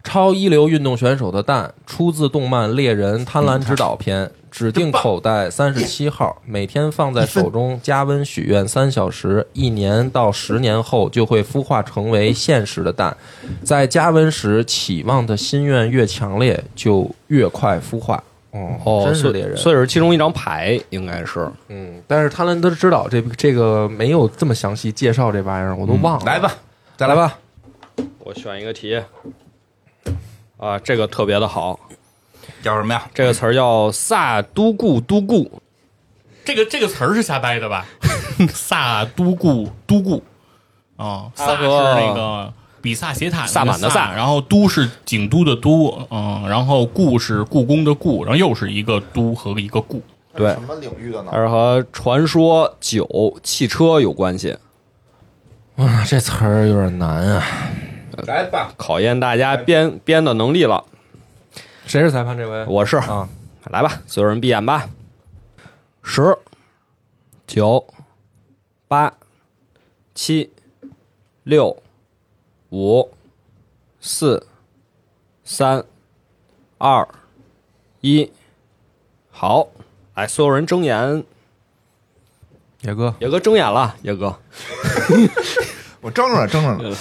超一流运动选手的蛋出自动漫《猎人贪婪之岛》篇，指定口袋三十七号，每天放在手中加温许愿三小时，一年到十年后就会孵化成为现实的蛋。在加温时，期望的心愿越强烈，就越快孵化。哦，哦，所以真是猎人。所以是其中一张牌，应该是。嗯，但是贪婪之岛这这个没有这么详细介绍这玩意儿，我都忘了。来吧，再来吧。我选一个题，啊，这个特别的好，叫什么呀？这个词儿叫萨都固都固，这个这个词儿是瞎掰的吧？萨都固都固，哦，萨是那个比萨斜塔萨满的萨萨，然后都是景都的都，嗯，然后故是故宫的故，然后又是一个都和一个故。对什么领域的呢它？是和传说、酒、汽车有关系，哇，这词儿有点难啊。来吧，考验大家编编的能力了。谁是裁判这位？我是啊，来吧，所有人闭眼吧。十、九、八、七、六、五、四、三、二、一，好，来，所有人睁眼。野哥，野哥睁眼了，野哥，我睁着争着呢，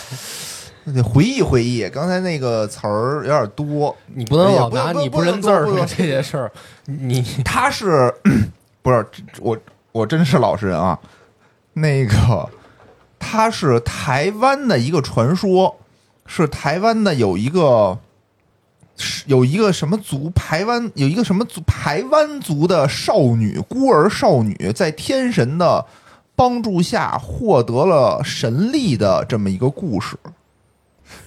得回忆回忆，刚才那个词儿有点多。你不能老拿你不认字儿这件事儿，你 他是 不是我？我真是老实人啊。那个他是台湾的一个传说，是台湾的有一个是有一个什么族，台湾有一个什么族，台湾族的少女，孤儿少女，在天神的帮助下获得了神力的这么一个故事。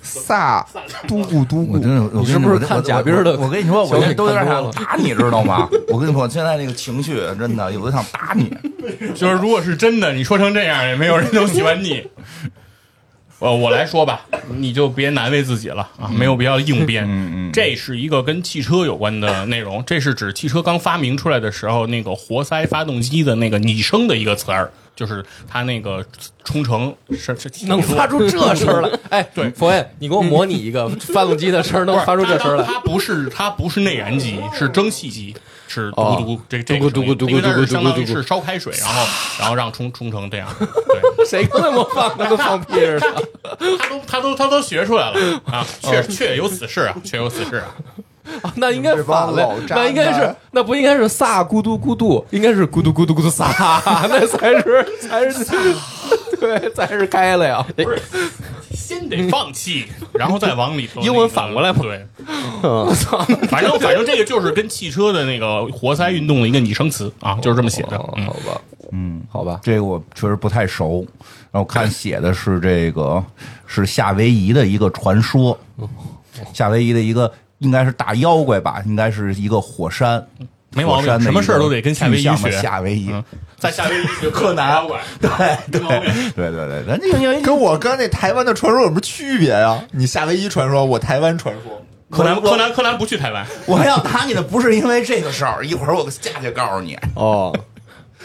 萨都固都固我，真的，我你是不是看贾冰儿的我跟你说，我现在都有点想打你，知道吗？我跟你说，现在那个情绪真的有的想打你。就是如果是真的，你说成这样，也没有人能喜欢你。呃，我来说吧，你就别难为自己了啊，没有必要硬编。嗯嗯这是一个跟汽车有关的内容，这是指汽车刚发明出来的时候，那个活塞发动机的那个拟声的一个词儿，就是它那个冲程是是能发出这声儿来？哎，对佛爷，你给我模拟一个发动机的声儿，能发出这声儿来？它不是它不是内燃机，是蒸汽机，是嘟嘟这这个嘟咕嘟咕声音因为它是嘟咕嘟咕嘟咕相当于是烧开水，然后然后让冲冲成这样。对，谁跟他模仿的跟放屁似的？他都他都他都学出来了啊，确确有此事啊，确有此事啊。啊那应该反了这帮老，渣那应该是那不应该是撒咕嘟咕嘟，应该是咕嘟咕嘟咕嘟撒，那才是才是 对，暂时开了呀。不是，先得放弃，然后再往里头那个。英文反过来嘛对，我 操反正反正这个就是跟汽车的那个活塞运动的一个拟声词啊，就是这么写的。好吧，嗯，好吧，这个我确实不太熟。然后看写的是这个是夏威夷的一个传说，夏威夷的一个应该是大妖怪吧，应该是一个火山。没毛病，什么事儿都得跟夏威夷学。夏威夷，嗯在夏威夷学柯南对对对对对，人家因为跟我刚才那台湾的传说有什么区别呀？你夏威夷传说，我台湾传说。柯南柯南柯南不去台湾，我要打你的不是因为这个事儿，一会儿我下去告诉你。哦，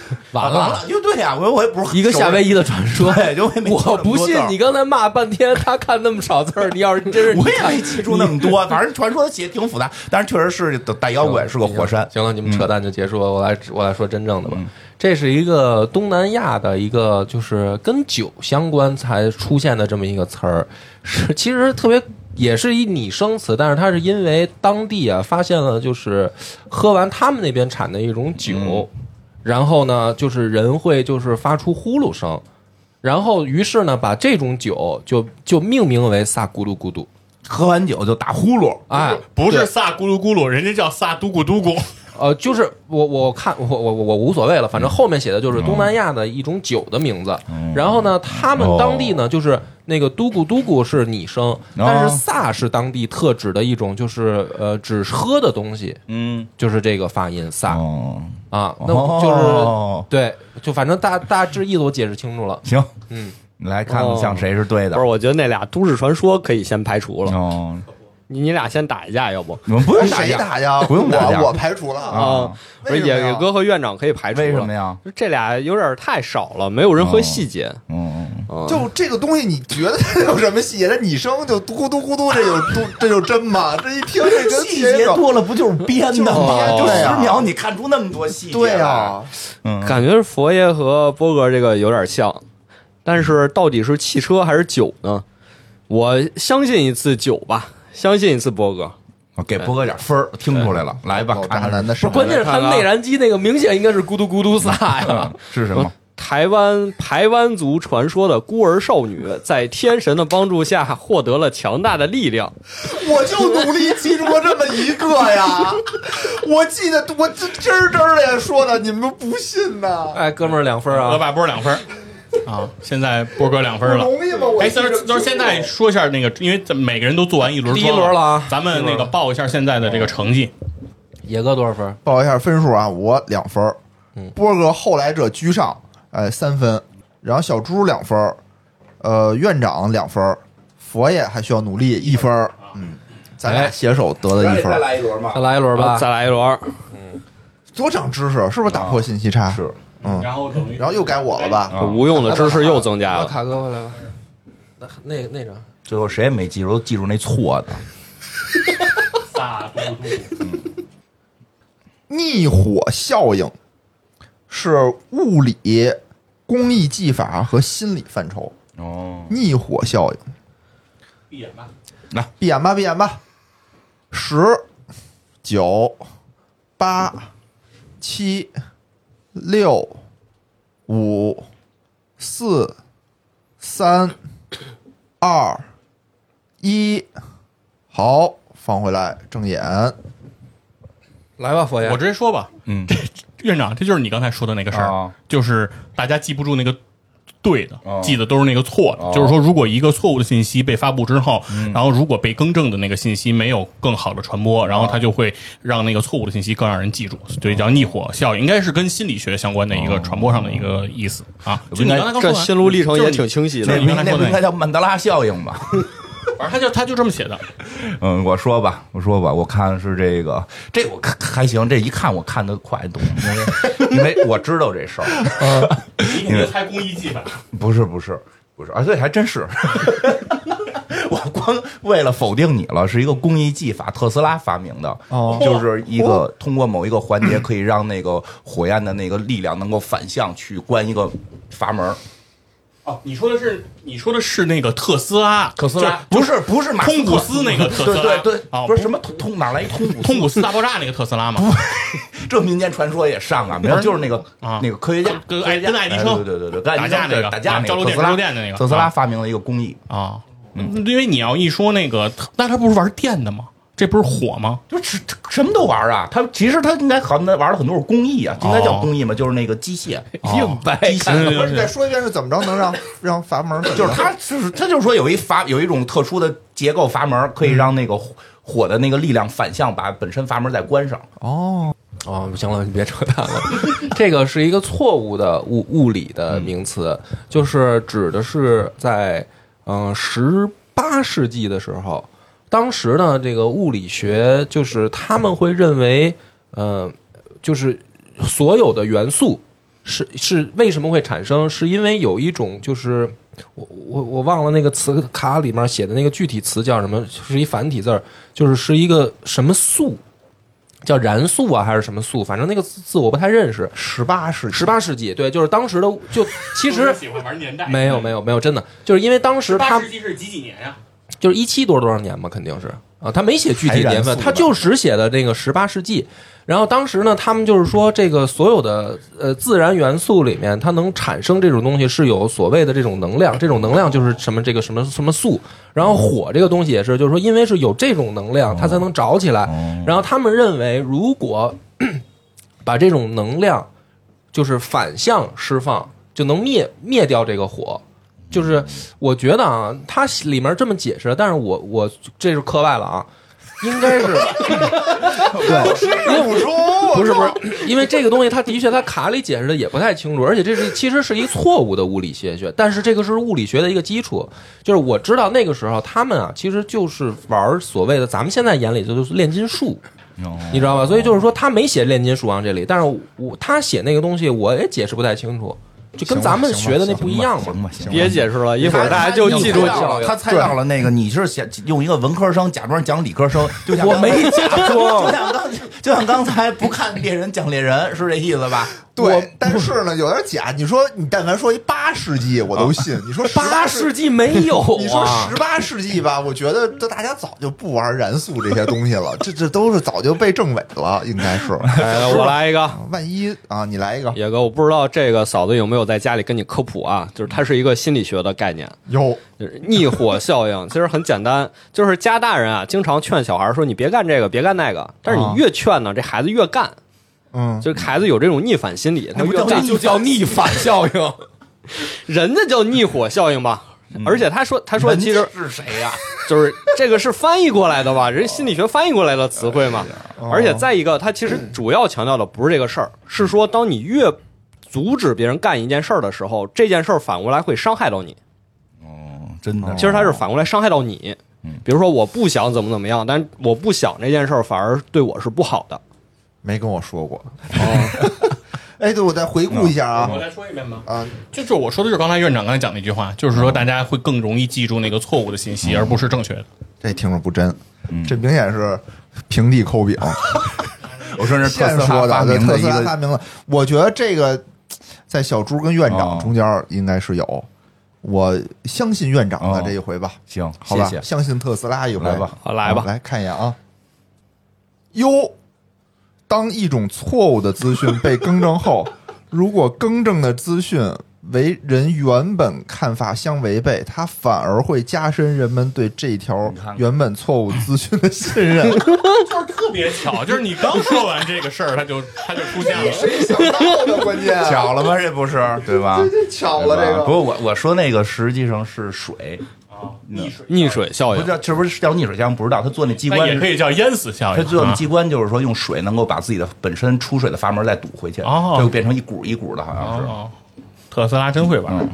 完了。完了，就对呀，我我也不是一个夏威夷的传说，对，就我不信你刚才骂半天，他看那么少字儿，你要是真是 我也没记住那么多，反正传说写挺复杂，但是确实是大妖怪，是个火山。行了，你们扯淡就结束了，我来我来说真正的吧。这是一个东南亚的一个，就是跟酒相关才出现的这么一个词儿，是其实特别也是一拟声词，但是它是因为当地啊发现了，就是喝完他们那边产的一种酒，然后呢，就是人会就是发出呼噜声，然后于是呢，把这种酒就就命名为萨咕噜咕嘟，喝完酒就打呼噜，哎，不是萨咕噜咕噜，人家叫萨嘟咕嘟咕。呃，就是我我看我我我我无所谓了，反正后面写的就是东南亚的一种酒的名字。然后呢，他们当地呢就是那个嘟咕嘟咕是拟声，但是萨是当地特指的一种就是呃只喝的东西，嗯，就是这个发音萨哦，啊，那就是哦对，就反正大大致意思我解释清楚了。行，嗯，你来看看像谁是对的不是，。我觉得那俩都市传说可以先排除了。哦，你你俩先打一架，要不你们不用打谁架，打呀？不用打架我我排除了啊。啊？不是为什么呀野野哥和院长可以排除了。为什么呀？这俩有点太少了，没有任何细节。嗯，就这个东西，你觉得它有什么细节？这拟声就嘟咕嘟咕嘟，这有嘟，这就真吗？这一听这跟细节多了，不就是编的吗？就十秒，你看出那么多细节对来啊，嗯，感觉佛爷和波哥这个有点像，但是到底是汽车还是酒呢？我相信一次酒吧，相信一次波哥。我给波哥点分儿，听出来了，来吧，看看不是，关键是它内燃机那个明显应该是咕嘟咕嘟撒呀嗯。是什么？台湾台湾族传说的孤儿少女，在天神的帮助下获得了强大的力量。我就努力记住过这么一个呀。我记得我这真儿真儿的说的，你们都不信呐？哎，哥们儿两分啊！我把波两分啊！现在波哥两分了。容易吗？我哎，记着就是就是现在说一下那个，因为咱每个人都做完一轮第一轮了啊咱们那个报一下现在的这个成绩。野哥多少分？报一下分数啊，我两分，嗯波哥后来者居上，哎三分，然后小猪两分，呃院长两分，佛爷还需要努力一分，嗯，咱俩哎携手得了一分再，来一轮吧再。来一轮吧。再来一轮，多长知识，是不是打破信息差？是，嗯，然后等于然后又该我了吧？啊无用的知识又增加把了。卡哥回来吧。那那那张最后谁也没记住，都记住那错的。逆火效应是物理、工艺技法和心理范畴。哦，逆火效应，闭眼吧。闭眼吧，闭眼吧。十、九、八、七、六、五、四、三、二、一，好，放回来，正眼。来吧，佛爷。我直接说吧，嗯，院长，这就是你刚才说的那个事儿，啊就是大家记不住那个对的，哦记的都是那个错的。哦就是说，如果一个错误的信息被发布之后，嗯然后如果被更正的那个信息没有更好的传播，然后它就会让那个错误的信息更让人记住，所以叫逆火效应，应该是跟心理学相关的一个传播上的一个意思啊。就你刚才刚说这完心路历程也挺清晰的那那不应该叫曼德拉效应吧？你反正他就他就这么写的，嗯，我说吧，我说吧，我看是这个，这我看还行，这一看我看的快懂，因为 因为我知道这事儿，你肯定猜公益技法。不是不是不是啊，对，还真是。我光为了否定你了，是一个工艺技法，特斯拉发明的，哦就是一个通过某一个环节可以让那个火焰的那个力量能够反向去关一个阀门。哦，你说的是你说的是那个特斯拉，特斯拉不是不是马斯克通古斯那个特斯拉，对对对，哦不是什么通通哪来一通古斯通古斯大爆炸那个特斯拉吗？这民间传说也上啊，没有，就是那个啊那个科学家，跟爱跟爱迪生哎对对对对，跟爱迪生打架那个打架那个啊交流电特斯拉交流电的那个特斯拉啊发明了一个工艺，啊，因为你要一说那个，那他不是玩电的吗？这不是火吗？就是什么都玩啊。他其实他应该好像玩了很多是工艺啊，应该叫工艺嘛，就是那个机械。硬掰机械不是，你再说一遍是怎么着能让 让阀门就是他就是他就是说有一阀有一种特殊的结构阀门，可以让那个火火的那个力量反向把本身阀门再关上。哦，哦，行了，你别扯淡了。这个是一个错误的物物理的名词，就是指的是在嗯十八世纪的时候，当时呢，这个物理学就是他们会认为，呃，就是所有的元素是是为什么会产生，是因为有一种就是。我我我忘了那个词卡里面写的那个具体词叫什么，是一繁体字儿，就是是一个什么素，叫燃素啊，还是什么素？反正那个字字我不太认识。十八世纪十八世纪，对，就是当时的，就 其实喜欢玩年代，没有没有没有，真的就是因为当时他八世纪是几几年呀？就是一七多少多少年嘛，肯定是啊，他没写具体年份，他就只写的那个十八世纪。然后当时呢，他们就是说，这个所有的呃自然元素里面，它能产生这种东西是有所谓的这种能量，这种能量就是什么这个什么什么素。然后火这个东西也是，就是说，因为是有这种能量，它才能着起来。然后他们认为，如果 把这种能量就是反向释放，就能灭灭掉这个火。就是我觉得啊，它里面这么解释，但是我我这是课外了啊，应该是 对，因为不是不是，因为这个东西它的确它卡里解释的也不太清楚，而且这是其实是一错误的物理学学，但是这个是物理学的一个基础。就是我知道那个时候他们啊，其实就是玩所谓的咱们现在眼里就是炼金术。你知道吧？所以就是说，他没写炼金术王这里，但是我他写那个东西，我也解释不太清楚。就跟咱们学的那不一样嘛。行吧，行吧。别解释了，一会儿大家就记住了。他猜到了那个，你是想用一个文科生假装讲理科生，就像 我没假装，就像刚就像刚才不看猎人讲猎人是这意思吧？对，但是呢，有点假。你说你但凡说一八世纪，我都信。你说八世纪没有，你说十八世纪吧，我觉得这大家早就不玩燃素这些东西了，这这都是早就被证伪了，应该是。我来一个，万一啊，你来一个，野哥，我不知道这个嫂子有没有在家里跟你科普啊？就是它是一个心理学的概念，有，就是逆火效应，其实很简单，就是家大人啊，经常劝小孩说你别干这个，别干那个，但是你越劝呢，这孩子越干。嗯，就孩子有这种逆反心理，他越干就叫逆反效应？人家叫逆火效应吧？而且他说，他说其实是谁呀？就是这个是翻译过来的吧？人心理学翻译过来的词汇嘛。而且再一个，他其实主要强调的不是这个事儿，是说当你越阻止别人干一件事儿的时候，这件事儿反过来会伤害到你。哦，真的。其实他是反过来伤害到你。嗯比如说我不想怎么怎么样，但我不想这件事儿反而对我是不好的。没跟我说过。哦，哎，对，我再回顾一下啊。我再说一遍吧。啊，就是我说的就是刚才院长刚才讲那句话，就是说大家会更容易记住那个错误的信息，而不是正确的。这听着不真，这明显是平地抠饼。我说是现说的，特斯拉发明了。我觉得这个在小猪跟院长中间应该是有。我相信院长的这一回吧。行，好吧，相信特斯拉一回吧。好，来吧，来看一眼啊。哟。当一种错误的资讯被更正后，如果更正的资讯为人原本看法相违背，它反而会加深人们对这条原本错误资讯的信任。就是特别巧，就是你刚说完这个事儿，它就它就出现了。谁想到的？关键巧了吗？这不是对吧？这巧了，这个。不过我我说那个实际上是水。溺水溺水效应不叫，这不是叫溺水效应？不知道他做那机关也可以叫淹死效应。他做那机关就是说用水能够把自己的本身出水的阀门再堵回去，就变成一股一股的，好像是。特斯拉真会玩，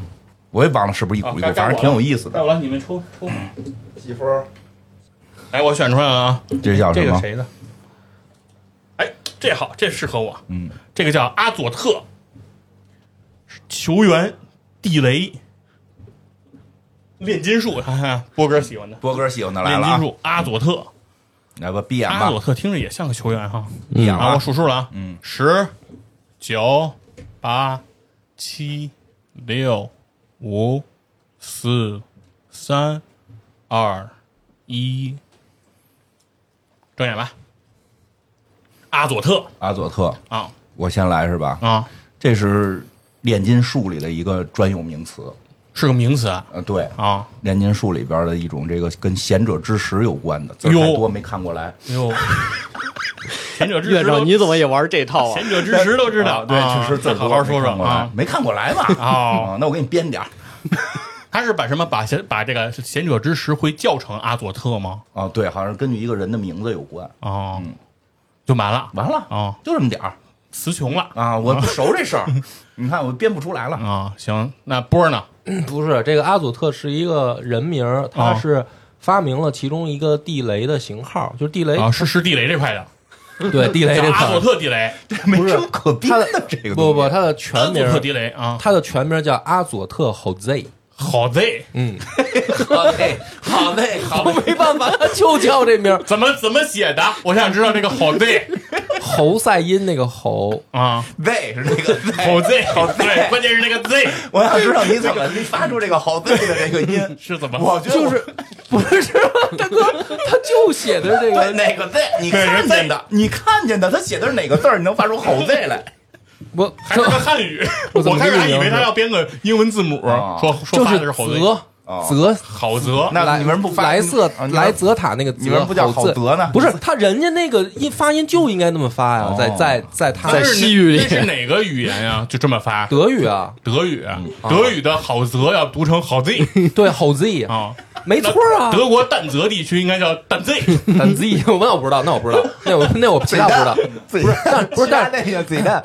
我也忘了是不是一股一股，反正挺有意思的。到了，你们抽抽几分？哎，我选出来了啊！这叫这个谁的？哎，这好，这适合我。嗯，这个叫阿佐特球员地雷。炼金术，哈哈，波哥喜欢的，波哥喜欢的来了。炼金术，阿佐特，来吧，闭眼吧。阿佐特听着也像个球员哈。闭眼啊，我数数了啊，嗯，十、九、八、七、六、五、四、三、二、一，睁眼吧。阿佐特，阿佐特啊，我先来是吧？啊，这是炼金术里的一个专有名词。是个名词啊，对啊，炼金术里边的一种这个跟贤者之石有关的，字太多没看过来。哟，贤者之石，你怎么也玩这套啊？贤者之石都知道，对，确实再好好说说啊，没看过来嘛？啊，那我给你编点 他是把什么把贤把这个贤者之石会叫成阿佐特吗？啊，对，好像根据一个人的名字有关。哦，就完了，完了啊，就这么点儿，词穷了啊，我不熟这事儿，你看我编不出来了啊。行，那波呢？不是这个阿佐特是一个人名，他是发明了其中一个地雷的型号，就是地雷啊，是是地雷这块的。对，地雷这阿佐特地雷，不是可编的这个不不，他的全名阿佐特地雷啊，他的全名叫阿佐特吼 Z。好嘞，嗯，好嘞，好嘞，好，没办法，他就叫这名，怎么怎么写的？我想知道这个好嘞，侯赛因那个侯。啊，Z 是那个好 Z，好 Z，关键是那个 Z，我想知道你怎么 你发出这个好 Z 的这个音是怎么？我觉得就是不是大哥，他就写的这个哪个 Z？你看见的，你看见的，他写的是哪个字儿？你能发出好 Z 来？我还是个汉语，我开始还以为他要编个英文字母，说说发的是好泽泽好泽，那你们不莱瑟莱泽塔那个你们不叫好泽呢？不是，他人家那个音发音就应该那么发呀，在在在他在西语里是哪个语言呀？就这么发？德语啊，德语，德语的好泽要读成好 Z，对，好 Z 啊。没错啊，德国但泽地区应该叫但 Z，但 Z，我那我不知道，那我不知道，那我那我其他不知道，不是，但不是但那个 Z 蛋，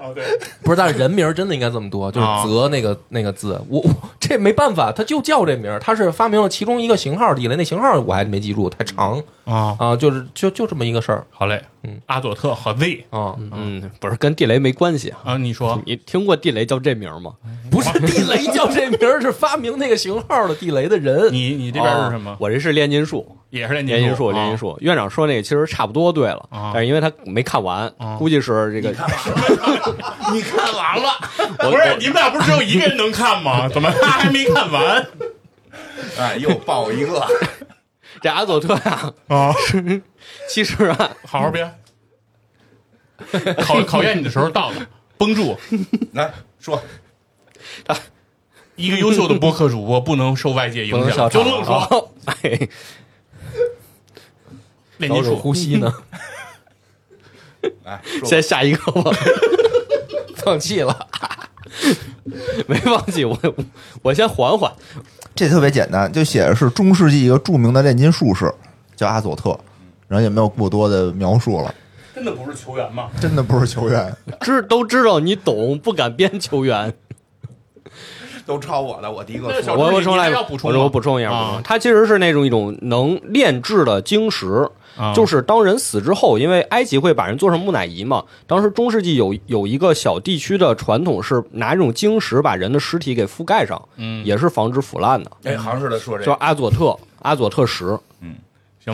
不是，但是人名真的应该这么多，就是泽那个那个字，我这没办法，他就叫这名，他是发明了其中一个型号地雷，那型号我还没记住，太长啊啊，就是就就这么一个事儿。好嘞，嗯，阿佐特和 Z 啊，嗯，不是跟地雷没关系啊，你说你听过地雷叫这名吗？不是地雷叫这名，是发明那个型号的地雷的人。你你这边是什么？我这是炼金术，也是炼炼金术，炼金啊术。院长说那个其实差不多对了，啊但是因为他没看完，估计是这个你看完了，不是你们俩不是只有一个人能看吗？怎么他还没看完哎，又爆一个，这阿佐特呀，啊？其实啊，好好编。考考验你的时候到了，绷住。来说，一个优秀的播客主播不能受外界不影响，笑场就这么说。哦，哎，老鼠炼金术，呼吸呢，来说先下一个吧，放弃了。没放弃我，我先缓缓。这特别简单，就写的是中世纪一个著名的炼金术士叫阿佐特，然后也没有过多的描述了，真的不是球员吗？真的不是球员。知都知道你懂，不敢编球员。都抄我的，我第一个我我重来你还要补充吗我我补充。一下，补啊。充。它其实是那种一种能炼制的晶石，啊。就是当人死之后，因为埃及会把人做成木乃伊嘛。当时中世纪有有一个小地区的传统是拿这种晶石把人的尸体给覆盖上，嗯。也是防止腐烂的，哎，好像是他说这叫，阿佐特阿佐特石。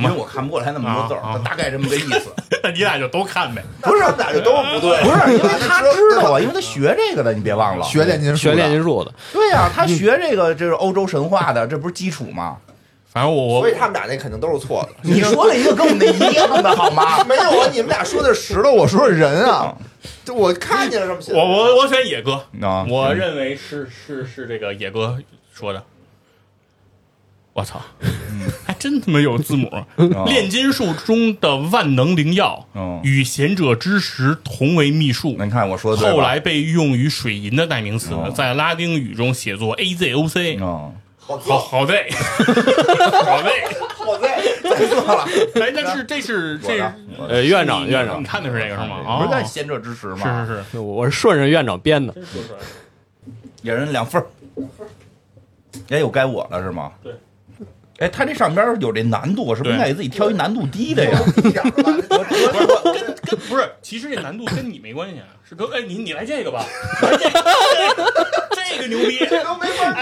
因为？我看不过来那么多字儿，啊啊他大概这么个意思。那你俩就都看呗。不是，俩就都不对，不是，因为 他知道啊，因为他学这个的，你别忘了。学炼金术的，学炼金术的，对呀，他学这个这是欧洲神话的，这不是基础吗？反正我我所以他们俩那肯定都是错的。你说了一个跟我们那一样的好吗？没有啊？你们俩说的是石头，我说的人啊。就我看见了什么写，我我我选野哥，啊我认为是是是这个野哥说的。我操，还真他妈有字母！炼金术中的万能灵药嗯，与贤者之石同为秘术，你看我说的后来被用于水银的代名词嗯，在拉丁语中写作 A Z O C。嗯，好好在，好在，好在 再错了，哎，那是这是这呃，院长院长。你，看的是这个是吗？不是在哦贤者之石吗？是是。是，我是顺着院长编的。一人两份儿。哎，有该我了是吗？对。哎，他这上边有这难度，我是不是应该给自己挑一难度低的呀？一点儿吧。跟跟不是，其实这难度跟你没关系啊，是跟哎你你来这个吧，来这个这个牛逼，都没法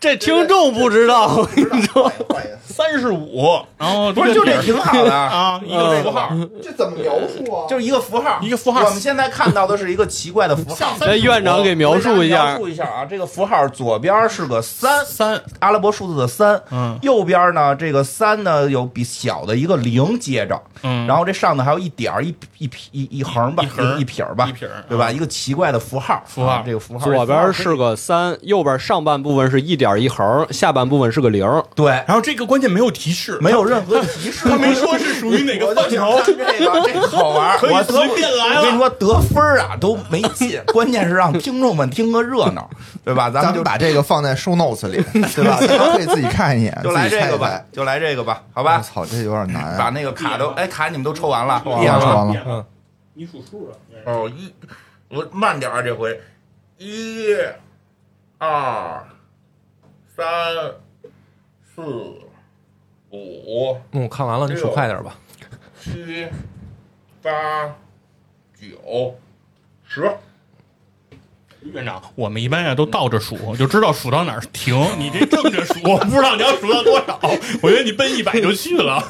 这听众不知道，换一换一个三十五，然后不是，就这挺好的。啊，一个符号，这怎么描述啊？就是一个符号，一个符号。我们现在看到的是一个奇怪的符号。那院长给描述一下描述一下啊，这个符号左边是个三，三，阿拉伯数字的三，嗯。右边呢这个三呢有比小的一个零接着，嗯，然后这上头还有一点儿一一一一横吧，一横一撇儿吧，一撇儿。对吧？啊一个奇怪的符号，符号啊这个符号左边是个三，右边上半部分是一点一横，下半部分是个零。对，然后这个关键没有提示，没有任何提示，他没说是属于哪个范畴，这个这个好玩，可以我得随便来了我跟你说得分啊都没劲，关键是让听众们听个热闹，对吧？咱们就把这个放在 show notes 里，对吧？大家可以自己看一眼，就来这个吧。，就来这个吧，好吧我？操，这有点难啊！把那个卡都哎卡你们都抽完了，完了抽完了嗯，你数数了，哦一，我慢点啊这回，一，二，三，四，五，嗯，我看完了，你数快点吧。七，八，九，十。院长，我们一般呀都倒着数，就知道数到哪儿停。你这正着数，我不知道你要数到多少，我觉得你奔一百就去了。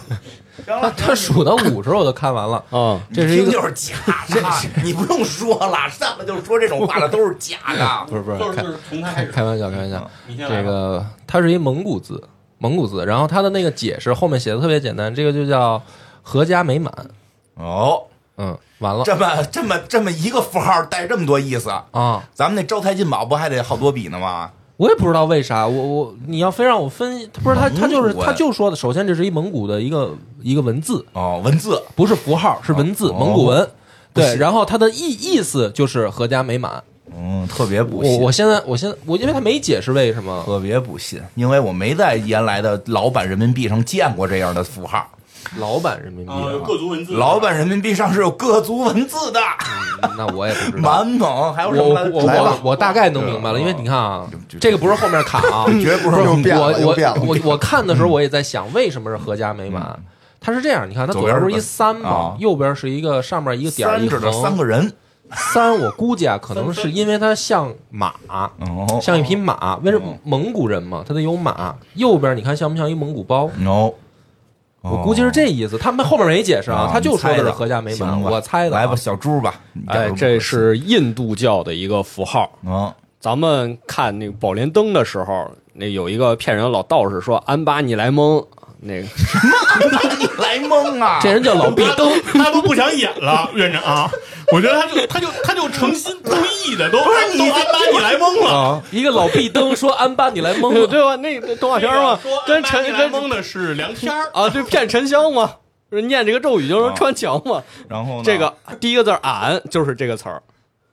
他他数到五时候我都看完了，啊，这是一个听就是假的，你不用说了，上来就说这种话的都是假的。不是不是开就是从他开始，开玩笑开玩笑，这个它是一蒙古字，蒙古字，然后它的那个解释后面写的特别简单，这个就叫合家美满。哦，嗯，完了这么这么这么一个符号带这么多意思，啊，咱们那招财进宝不还得好多笔呢吗？我也不知道为啥，我我你要非让我分析，不是他他就是他就说的，首先这是一蒙古的一个一个文字，哦，文字不是符号，是文字，哦蒙古文。对，然后它的意意思就是合家美满。嗯，特别不我信，我现在我现在我因为他没解释为什么，特别不信，因为我没在原来的老版人民币上见过这样的符号。老版人民币啊，各族文字，老版人民币上是有各族文字的，嗯那我也不知道。满蒙还有什么？我我我我大概能明白了，因为你看啊，这个不是后面卡啊，绝不是变了我我我我看的时候我也在想，为什么是合家美满？它是这样，你看它左边不是一三啊。吗？右边是一个上面一个点儿一三指的三横，个人，三，我估计啊，可能是因为它像马，哦，像一匹马。为什么蒙古人嘛，他得有马。右边你看像不像一蒙古包？哦，我估计是这意思。他们后面没解释啊，他就说的是合家美满。我猜的。来吧，小猪吧。哎，这是印度教的一个符号。嗯，咱们看那个宝莲灯的时候，那有一个骗人的老道士说：“安巴你来蒙。”那个什么？你来蒙啊？这人叫老壁灯，他都不想演了，院长啊！我觉得他就他就他就诚心故意的，都不是你安巴你来蒙了。一个老毕登说安巴你来蒙了，对吧？那动画片嘛，跟陈跟蒙的是梁天啊，对，骗沉香嘛，念这个咒语就能穿墙嘛。然后这个第一个字俺就是这个词儿，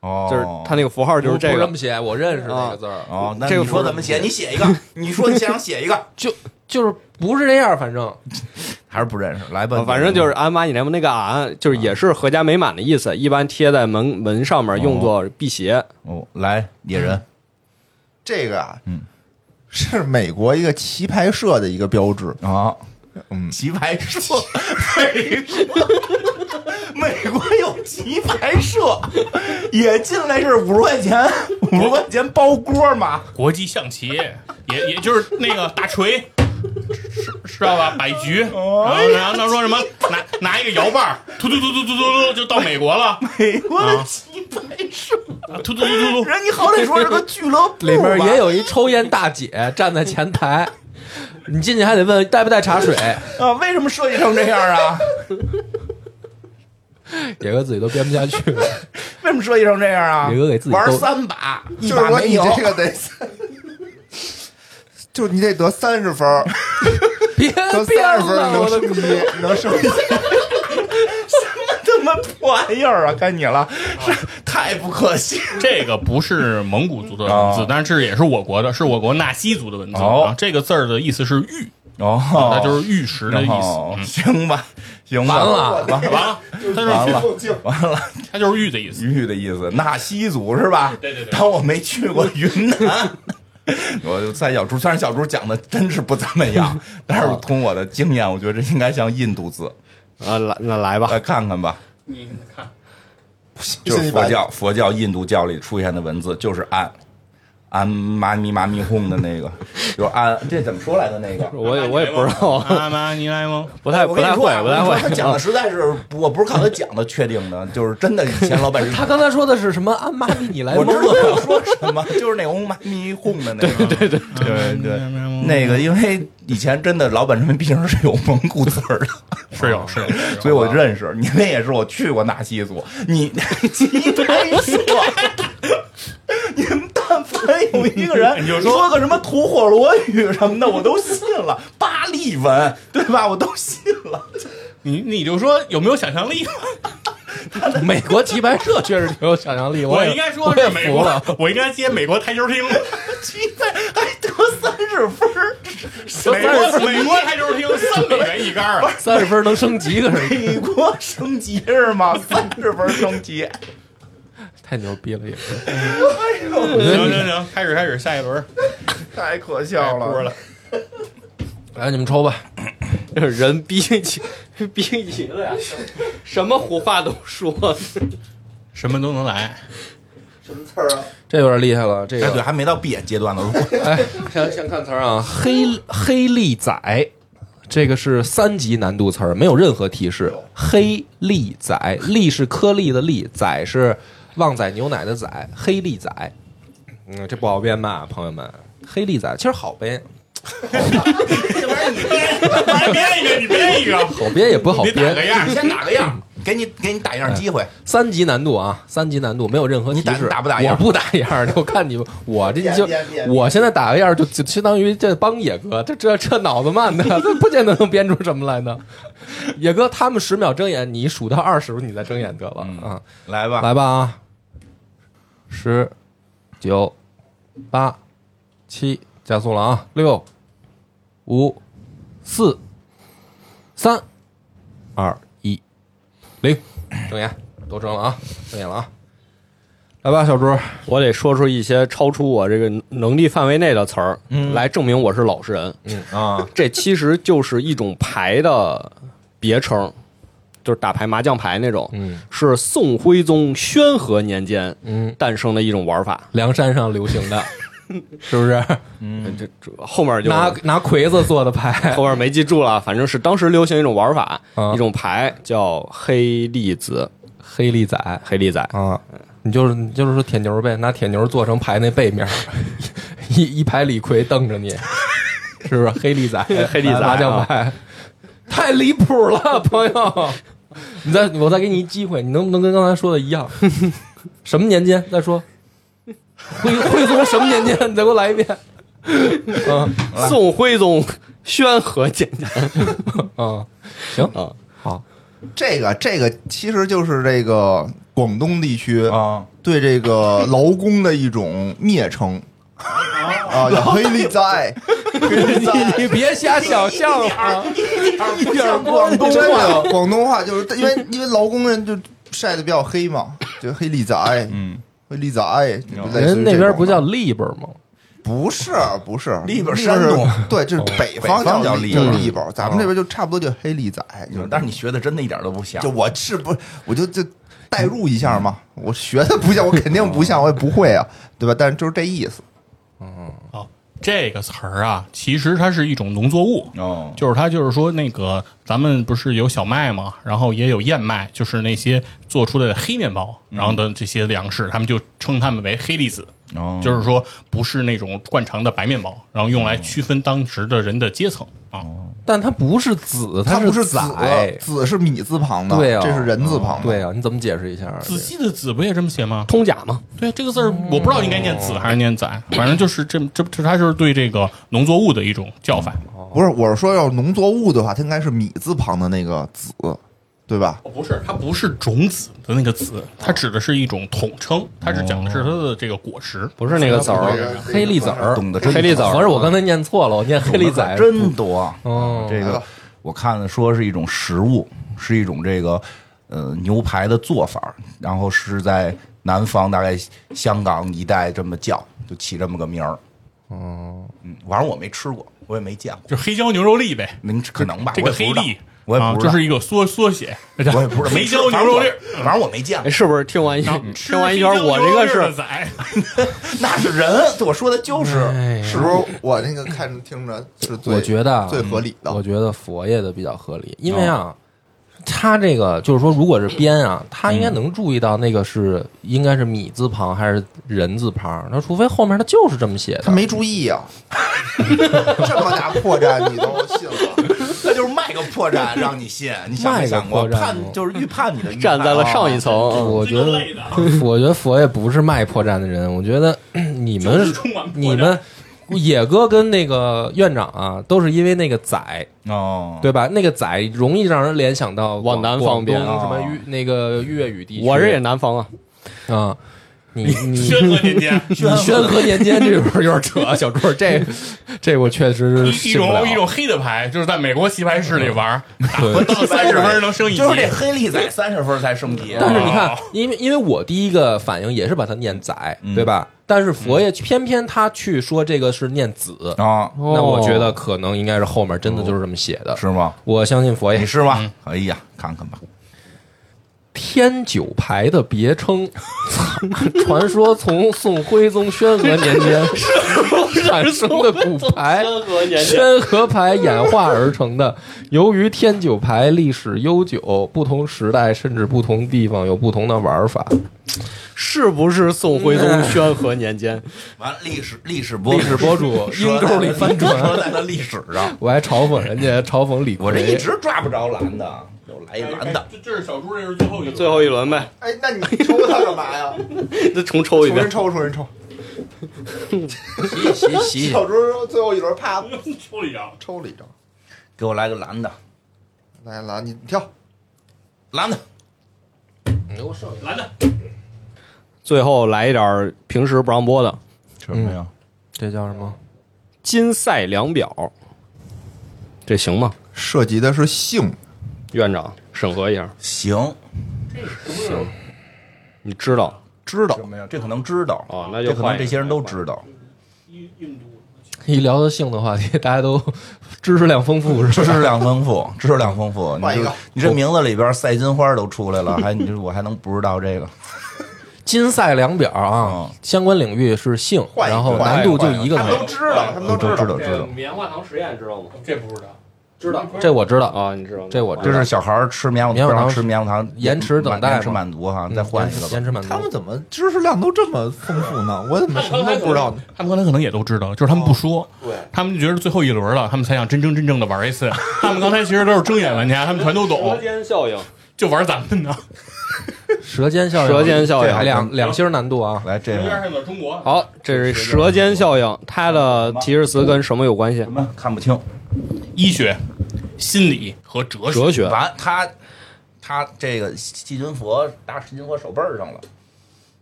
哦，就是他那个符号就是这个这么写，我认识这个字儿。哦，那这个你说怎么写？你写一个，你说你想写一个，就就是不是这样，反正 还是不认识。来吧，反正就是安巴你联盟那个俺，就是也是合家美满的意思，一般贴在门门上面用作辟邪。哦，来野人，这个啊，嗯，是美国一个棋牌社的一个标志啊。嗯，棋牌社，美国，美国有棋牌社，也进来是五十块钱，五十块钱包锅嘛。国际象棋，也也就是那个大锤，知知道吧？摆局，然后然后他说什么拿拿一个摇把，突突突突突突就到美国了。美国的棋牌社，突突突突突，人你好歹说是个俱乐部，里面也有一抽烟大姐站在前台。你进去还得问带不带茶水啊？为什么设计成这样啊？野哥自己都编不下去了。为什么设计成这样啊？野哥给自己玩三把，就是说你这个得，就你得得三十分，别得三十分能升级，能升级。什么破玩意儿啊！该你了，是太不可信。这个不是蒙古族的文字，但是这也是我国的，是我国纳西族的文字。啊。这个字儿的意思是玉，哦，那就是玉石的意思。行吧，行吧，完了，完了，完了，完了，他就是玉的意思，玉的意思。纳西族是吧？对对对。当我没去过云南，我就猜小猪，虽然小猪讲的真是不怎么样，但是从我的经验，我觉得这应该像印度字。啊，来那来吧，来看看吧。你看，就是佛教，佛教、印度教里出现的文字就是安。安妈咪妈咪哄的那个，就是安，这怎么说来的那个？我也我也不知道。安妈咪来吗？不太不太会，不太会。他讲的实在是，我不是靠他讲的确定的，就是真的。以前老板 他刚才说的是什么？安妈咪你来我知道要说什么，就是那种妈咪哄的那个。对对对对对，那个因为以前真的老板这边毕竟是有蒙古字儿的，是有是有，所以我认识。你那也是我去过纳西族，你棋牌社。你们但凡有一个人 说个什么吐火罗语什么的，我都信了。巴利文，对吧？我都信了。你你就说有没有想象力？美国棋牌社确实挺有想象力。我应该说是美国，我应该接美国台球厅。棋牌还得三十分美国美国台球厅三美元一杆三十分能升级个是？美国升级是吗？三十分升级。太牛逼了也是！行行行，开始开始，下一轮，太可笑了。来，你们抽吧。人逼急逼急了呀！什么胡话都说，什么都能来。什么词儿啊？这有点厉害了。这个对，还没到闭眼阶段呢。哎，先先看词儿啊。黑黑利仔，这个是三级难度词儿，没有任何提示。黑利仔，利是颗粒的粒，仔是。旺仔牛奶的仔，黑利仔，嗯，这不好编吧，朋友们？黑利仔其实好编，这玩意儿你编，你编一个，你编一个，好编也不好编。打个样，先打个样，给你给你打样机会。三级难度啊，三级难度没有任何提示。打不打样？我不打样，就看你 我这就我现在打个样，就就相当于这帮野哥，这这这脑子慢的，不见得能编出什么来呢。野哥他们十秒睁眼，你数到二十，你再睁眼得了啊！来吧，来吧啊！十、九、八、七，加速了啊！六、五、四、三、二、一、零，睁眼，都睁了啊！睁眼了啊！来吧，小朱，我得说出一些超出我这个能力范围内的词儿，来证明我是老实人。嗯啊，这其实就是一种牌的别称。就是打牌麻将牌那种，嗯是宋徽宗宣和年间嗯，诞生的一种玩法。梁山上流行的，是不是？嗯，这这后面就拿拿葵子做的牌，后面没记住了，反正是当时流行一种玩法，啊一种牌叫黑粒子，黑粒仔黑粒仔。啊。你就是你就是说铁牛呗，拿铁牛做成牌那背面，一一排李逵瞪着你，是不是黑粒仔？黑粒仔 麻将牌，太离谱了，朋友。你再我再给你一机会，你能不能跟刚才说的一样？什么年间？再说。徽徽宗什么年间？你再给我来一遍。嗯宋徽宗宣和年间 嗯，行啊，好，这个这个其实就是这个广东地区啊，对这个劳工的一种蔑称啊，叫 黑利仔，你。你别瞎想象啊！一点广东话，广东话就是因为因为劳工人就晒的比较黑嘛，就黑利仔，嗯，黑利仔，人那边不叫利本吗？不是不是利本山东对，就是北方叫叫利利本，咱们这边就差不多就黑利仔，但是你学的真的一点都不像就。我是不我就就代入一下嘛，我学的不像，我肯定不像，我也不会啊，对吧？但是就是这意思。哦，这个词儿啊，其实它是一种农作物，哦，就是它就是说那个咱们不是有小麦嘛？然后也有燕麦，就是那些做出的黑面包，然后的这些粮食，他们就称它们为黑粒子。哦就是说不是那种惯常的白面包，然后用来区分当时的人的阶层啊。但它不是子，它不是仔子，。子是米字旁的，对啊这是人字旁的。对啊，你怎么解释一下？仔细的“子”不也这么写吗？通假吗，对，这个字儿我不知道应该念“子”还是念“仔”，反正就是这这这，它就是对这个农作物的一种叫法。不是，我是说要农作物的话，它应该是米字旁的那个子，对吧？哦，不是，它不是种子的那个“子”，它指的是一种统称，它是讲的是它的这个果实。不是那个籽儿，黑粒籽儿，懂得真黑粒子儿合着我刚才念错了，我念黑粒仔。真多。哦这个我看的说是一种食物，是一种这个呃牛排的做法，然后是在南方大概香港一带这么叫，就起这么个名儿。哦，嗯，反正我没吃过，我也没见过。就黑椒牛肉粒呗，您可能吧？这个黑 我也不知道粒，啊不知道，就是一个缩缩写，我我也不知道黑椒牛肉粒儿。反正我没见哎，过。是不是听完一听完一圈，我这个是仔，那是人，我说的就是哎呀是不是我那个看着听着是最？我觉得啊最合理的。我觉得佛爷的比较合理，因为啊，他这个就是说，如果是编啊，他应该能注意到那个是应该是米字旁还是人字旁，那除非后面他就是这么写的。他没注意啊、这么大破绽你都信了？那就是卖个破绽让你信，你想没想过？卖个破绽判就是预判你的站在了上一层。我觉得我觉得佛爷不是卖破绽的人，我觉得 你们你们野哥跟那个院长啊，都是因为那个仔，哦，对吧？那个仔容易让人联想到往南方边。什么哦。粤那个粤语地区。我这也南方啊，啊，你你宣和年间，你宣和年间这会儿有点扯，小朱，这这我确实是一种一种黑的牌，就是在美国棋牌室里玩，对到三十分能升一级。就是这黑利仔三十分才升级，但是你看哦，因为因为我第一个反应也是把它念仔，嗯对吧？但是佛爷偏偏他去说这个是念子，啊，那我觉得可能应该是后面真的就是这么写的。是吗？我相信佛爷你是吗？哎呀，看看吧，天九牌的别称，传说从宋徽宗宣和年间。产生的骨牌，宣和牌演化而成的。由于天九牌历史悠久，不同时代甚至不同地方有不同的玩法。是不是宋徽宗宣和年间？完历史历史博历史博主阴沟里翻船，说在那历史上，我还嘲讽人家，嘲讽李逵。我这一直抓不着蓝的，又来一蓝的，这这是小猪，这是最后一个最后一轮呗，哎，那你抽他干嘛呀？那重抽一遍重新。抽，重新抽。洗洗洗，小猪最后一轮啪。抽了一张，抽了一张，给我来个蓝的，来蓝，你你跳。蓝的，蓝的，最后来一点平时不让播的。什么呀？这叫什么？金赛量表，这行吗？涉及的是性，院长审核一下，行。行，你知道知道什么呀？这可能知道哦那就这可能这些人都知道。一聊到性的话题，大家都知识量丰富，是知识量丰富，知识量丰富。你你这名字里边赛金花都出来了，还你我还能不知道这个？金赛量表啊，相关领域是性，然后难度就一个。他们都知道，他们都知道，知道。棉花糖实验知道吗？这不知道。知道，这我知道啊，你知道？这我知道这是小孩吃棉花糖，吃棉花糖，延迟等待，延迟满足哈，再换一个。延迟满足。他们怎么知识量都这么丰富呢？我怎么什么都不知道呢？他们刚才可能也都知道，就是他们不说。对，他们就觉得最后一轮了，他们才想真真正正的玩一次。他们刚才其实都是睁眼玩家，他们全都懂。舌尖效应，就玩咱们呢。舌尖效应，舌尖效应，两两星难度啊！来，这个中国。好，这是舌尖效应，它的提示词跟什么有关系？什么？看不清。医学。心理和哲学，哲学。完，他他这个细菌佛搭细菌佛手背上了，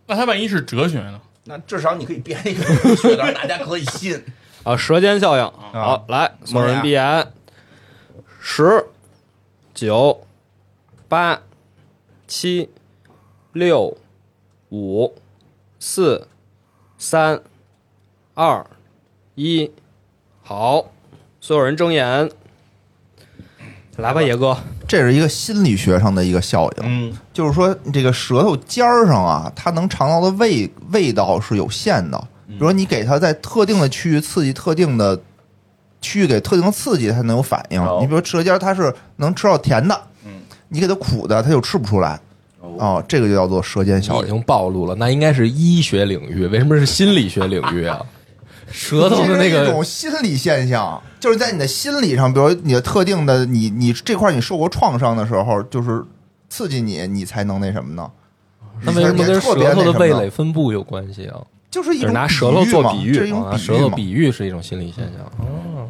那他万一是哲学呢？那至少你可以编一个学的，大家可以信。啊。舌尖效应，好，来，某人闭眼，十、九、八、七、六、五、四、三、二、一，好，所有人睁眼。来吧，野哥，这是一个心理学上的一个效应，嗯，就是说这个舌头尖儿上啊，它能尝到的味味道是有限的。比如说你给它在特定的区域刺激特定的区域，给特定的刺激，它能有反应。你比如舌尖，它是能吃到甜的，嗯，你给它苦的，它就吃不出来。哦，这个就叫做舌尖效应。已经暴露了，那应该是医学领域，为什么是心理学领域啊？舌头的那个一种心理现象，就是在你的心理上，比如你的特定的你你这块你受过创伤的时候，就是刺激你，你才能那什么呢？那为什么跟舌头的味蕾分布有关系啊？就是一种拿舌头做比喻，舌头比喻是一种心理现象。哦。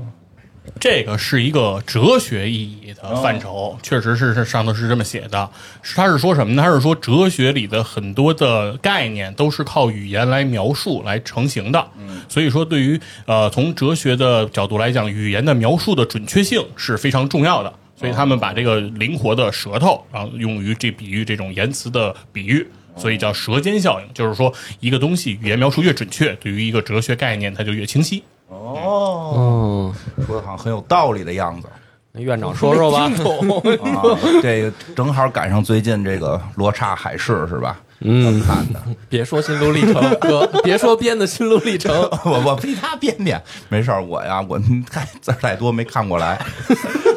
这个是一个哲学意义的范畴，确实是是上头是这么写的。他是说什么呢？他是说哲学里的很多的概念都是靠语言来描述来成型的。所以说对于呃从哲学的角度来讲，语言的描述的准确性是非常重要的。所以他们把这个灵活的舌头，然后用于这比喻这种言辞的比喻，所以叫舌尖效应。就是说一个东西语言描述越准确，对于一个哲学概念它就越清晰。哦，说的好像很有道理的样子。那院长说说吧，这个正好赶上最近这个罗刹海市是吧？嗯，看的。别说心路历程，哥，别说编的心路历程，我我逼他编编，没事我呀，我太字太多没看过来，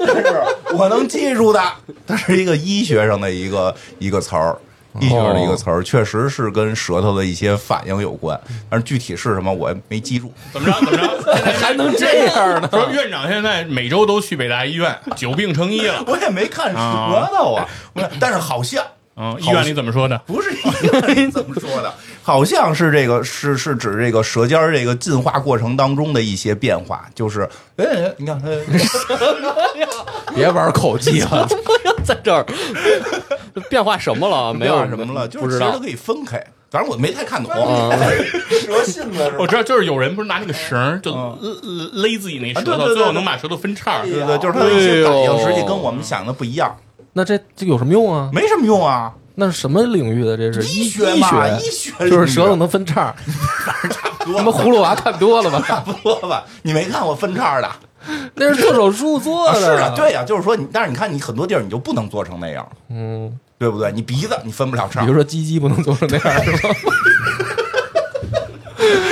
但是我能记住的，它是一个医学上的一个一个词儿。医学的一个词儿，确实是跟舌头的一些反应有关，但是具体是什么我也没记住。怎么着？怎么着？还能这样呢？说院长现在每周都去北大医院，久病成医了。我也没看舌头啊，但是好像，嗯，医院里怎么说的？不是医院里怎么说的？好像是这个，是是指这个舌尖这个进化过程当中的一些变化，就是，哎，你看，别玩口技了，在这儿。变化什么了？没有什么了，就是其实都可以分开。反正我没太看懂。蛇信子，我知道，就是有人不是拿那个绳就勒自己那舌头，最后能把舌头分叉。对对，就是它的一些反应，实际跟我们想的不一样。那这这有什么用啊？没什么用啊。那是什么领域的？这是医学嘛？医学就是舌头能分叉。差不多。你们葫芦娃看多了吧？差不多吧？你没看过分叉的？那是做手术做的。是啊，对呀，就是说你，但是你看，你很多地儿你就不能做成那样，嗯，对不对？你鼻子你分不了叉，比如说鸡鸡不能做成那样，是吧？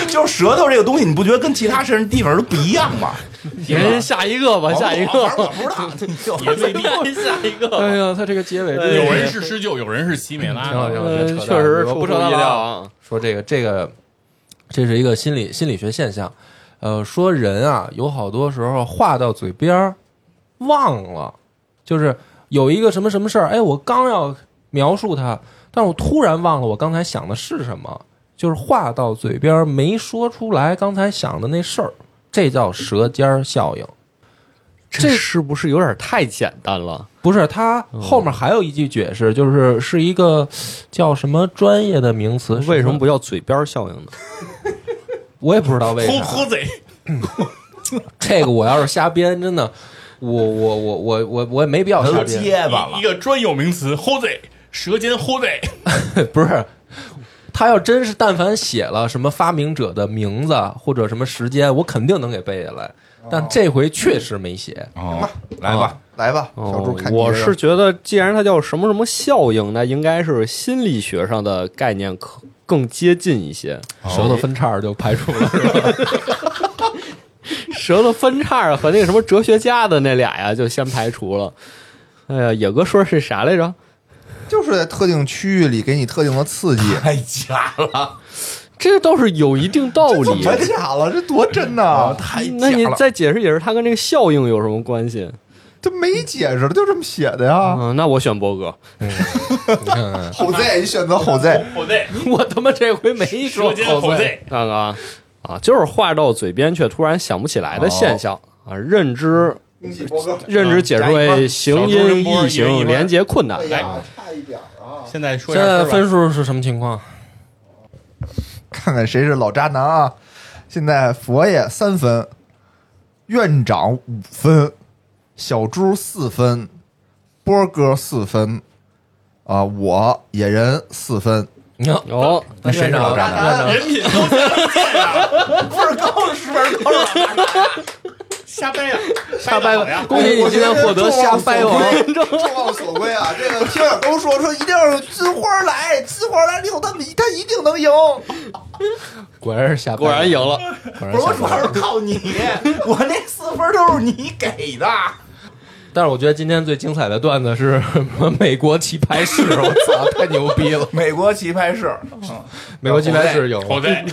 就是舌头这个东西，你不觉得跟其他身上地方都不一样吗？人下一个吧，下一个，我不知道，也未必。下一个，哎呀，他这个结尾，有人是施救，有人是西美拉，确实出乎意料啊。说这个，这个，这是一个心理心理学现象。呃，说人啊，有好多时候话到嘴边儿忘了，就是有一个什么什么事儿，哎，我刚要描述它，但我突然忘了我刚才想的是什么，就是话到嘴边没说出来刚才想的那事儿，这叫舌尖效应。这是不是有点太简单了？不是，它后面还有一句解释，就是是一个叫什么专业的名词，为什么不叫嘴边效应呢？我也不知道为啥。喝嘴，这个我要是瞎编，真的，我我我我我我也没必要瞎编。结巴了，一个专有名词，喝贼，舌尖喝贼，不是。他要真是但凡写了什么发明者的名字或者什么时间，我肯定能给背下来。但这回确实没写。哦，来吧，来吧，小猪看你哦我是觉得，既然它叫什么什么效应，那应该是心理学上的概念可更接近一些。舌头分叉就排除了，是吧？舌头分叉和那个什么哲学家的那俩呀，就先排除了。哎呀，野哥说是啥来着？就是在特定区域里给你特定的刺激。太假了，这倒是有一定道理。怎么假了？这多真呐！啊太假了。那你再解释解释，它跟这个效应有什么关系？这没解释，就这么写的呀。嗯，那我选博哥。你看，后在，你选择好在，后背，我他妈这回没说好在，看看啊，啊，就是话到嘴边却突然想不起来的现象啊，认知恭喜波哥。认知解释为形音异形连接困难。来，差一点啊！现在说现在分数是什么情况？看看谁是老渣男啊！现在佛爷三分，院长五分，小猪四分，波哥四分，啊，我野人四分，你看，哦，那谁是老渣男？人品都分儿高是分儿 高了。瞎掰呀，瞎掰好呀了，恭喜你今天获得瞎掰王。众望所归啊！这个听友都说说一定要金花来，金花来六他们他一定能赢。果然是瞎掰，果然赢了。果然不是我主要是靠你，我那四分都是你给的。但是我觉得今天最精彩的段子是 美国棋牌室，我操，太牛逼了！美国棋牌室，嗯美国棋牌室有后背，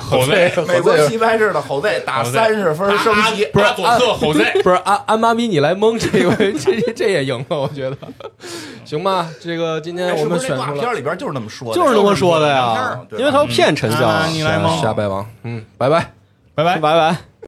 后背，美国棋牌室的侯队打三十分升级，不是左侧后背，不是安安妈咪，你来蒙这回，这这也赢了，我觉得，行吧？这个今天我们选出片里边就是那么说的，就是那么说的呀，因为他要骗陈啊笑。你来吗？瞎掰王，嗯，拜拜。拜拜拜。拜。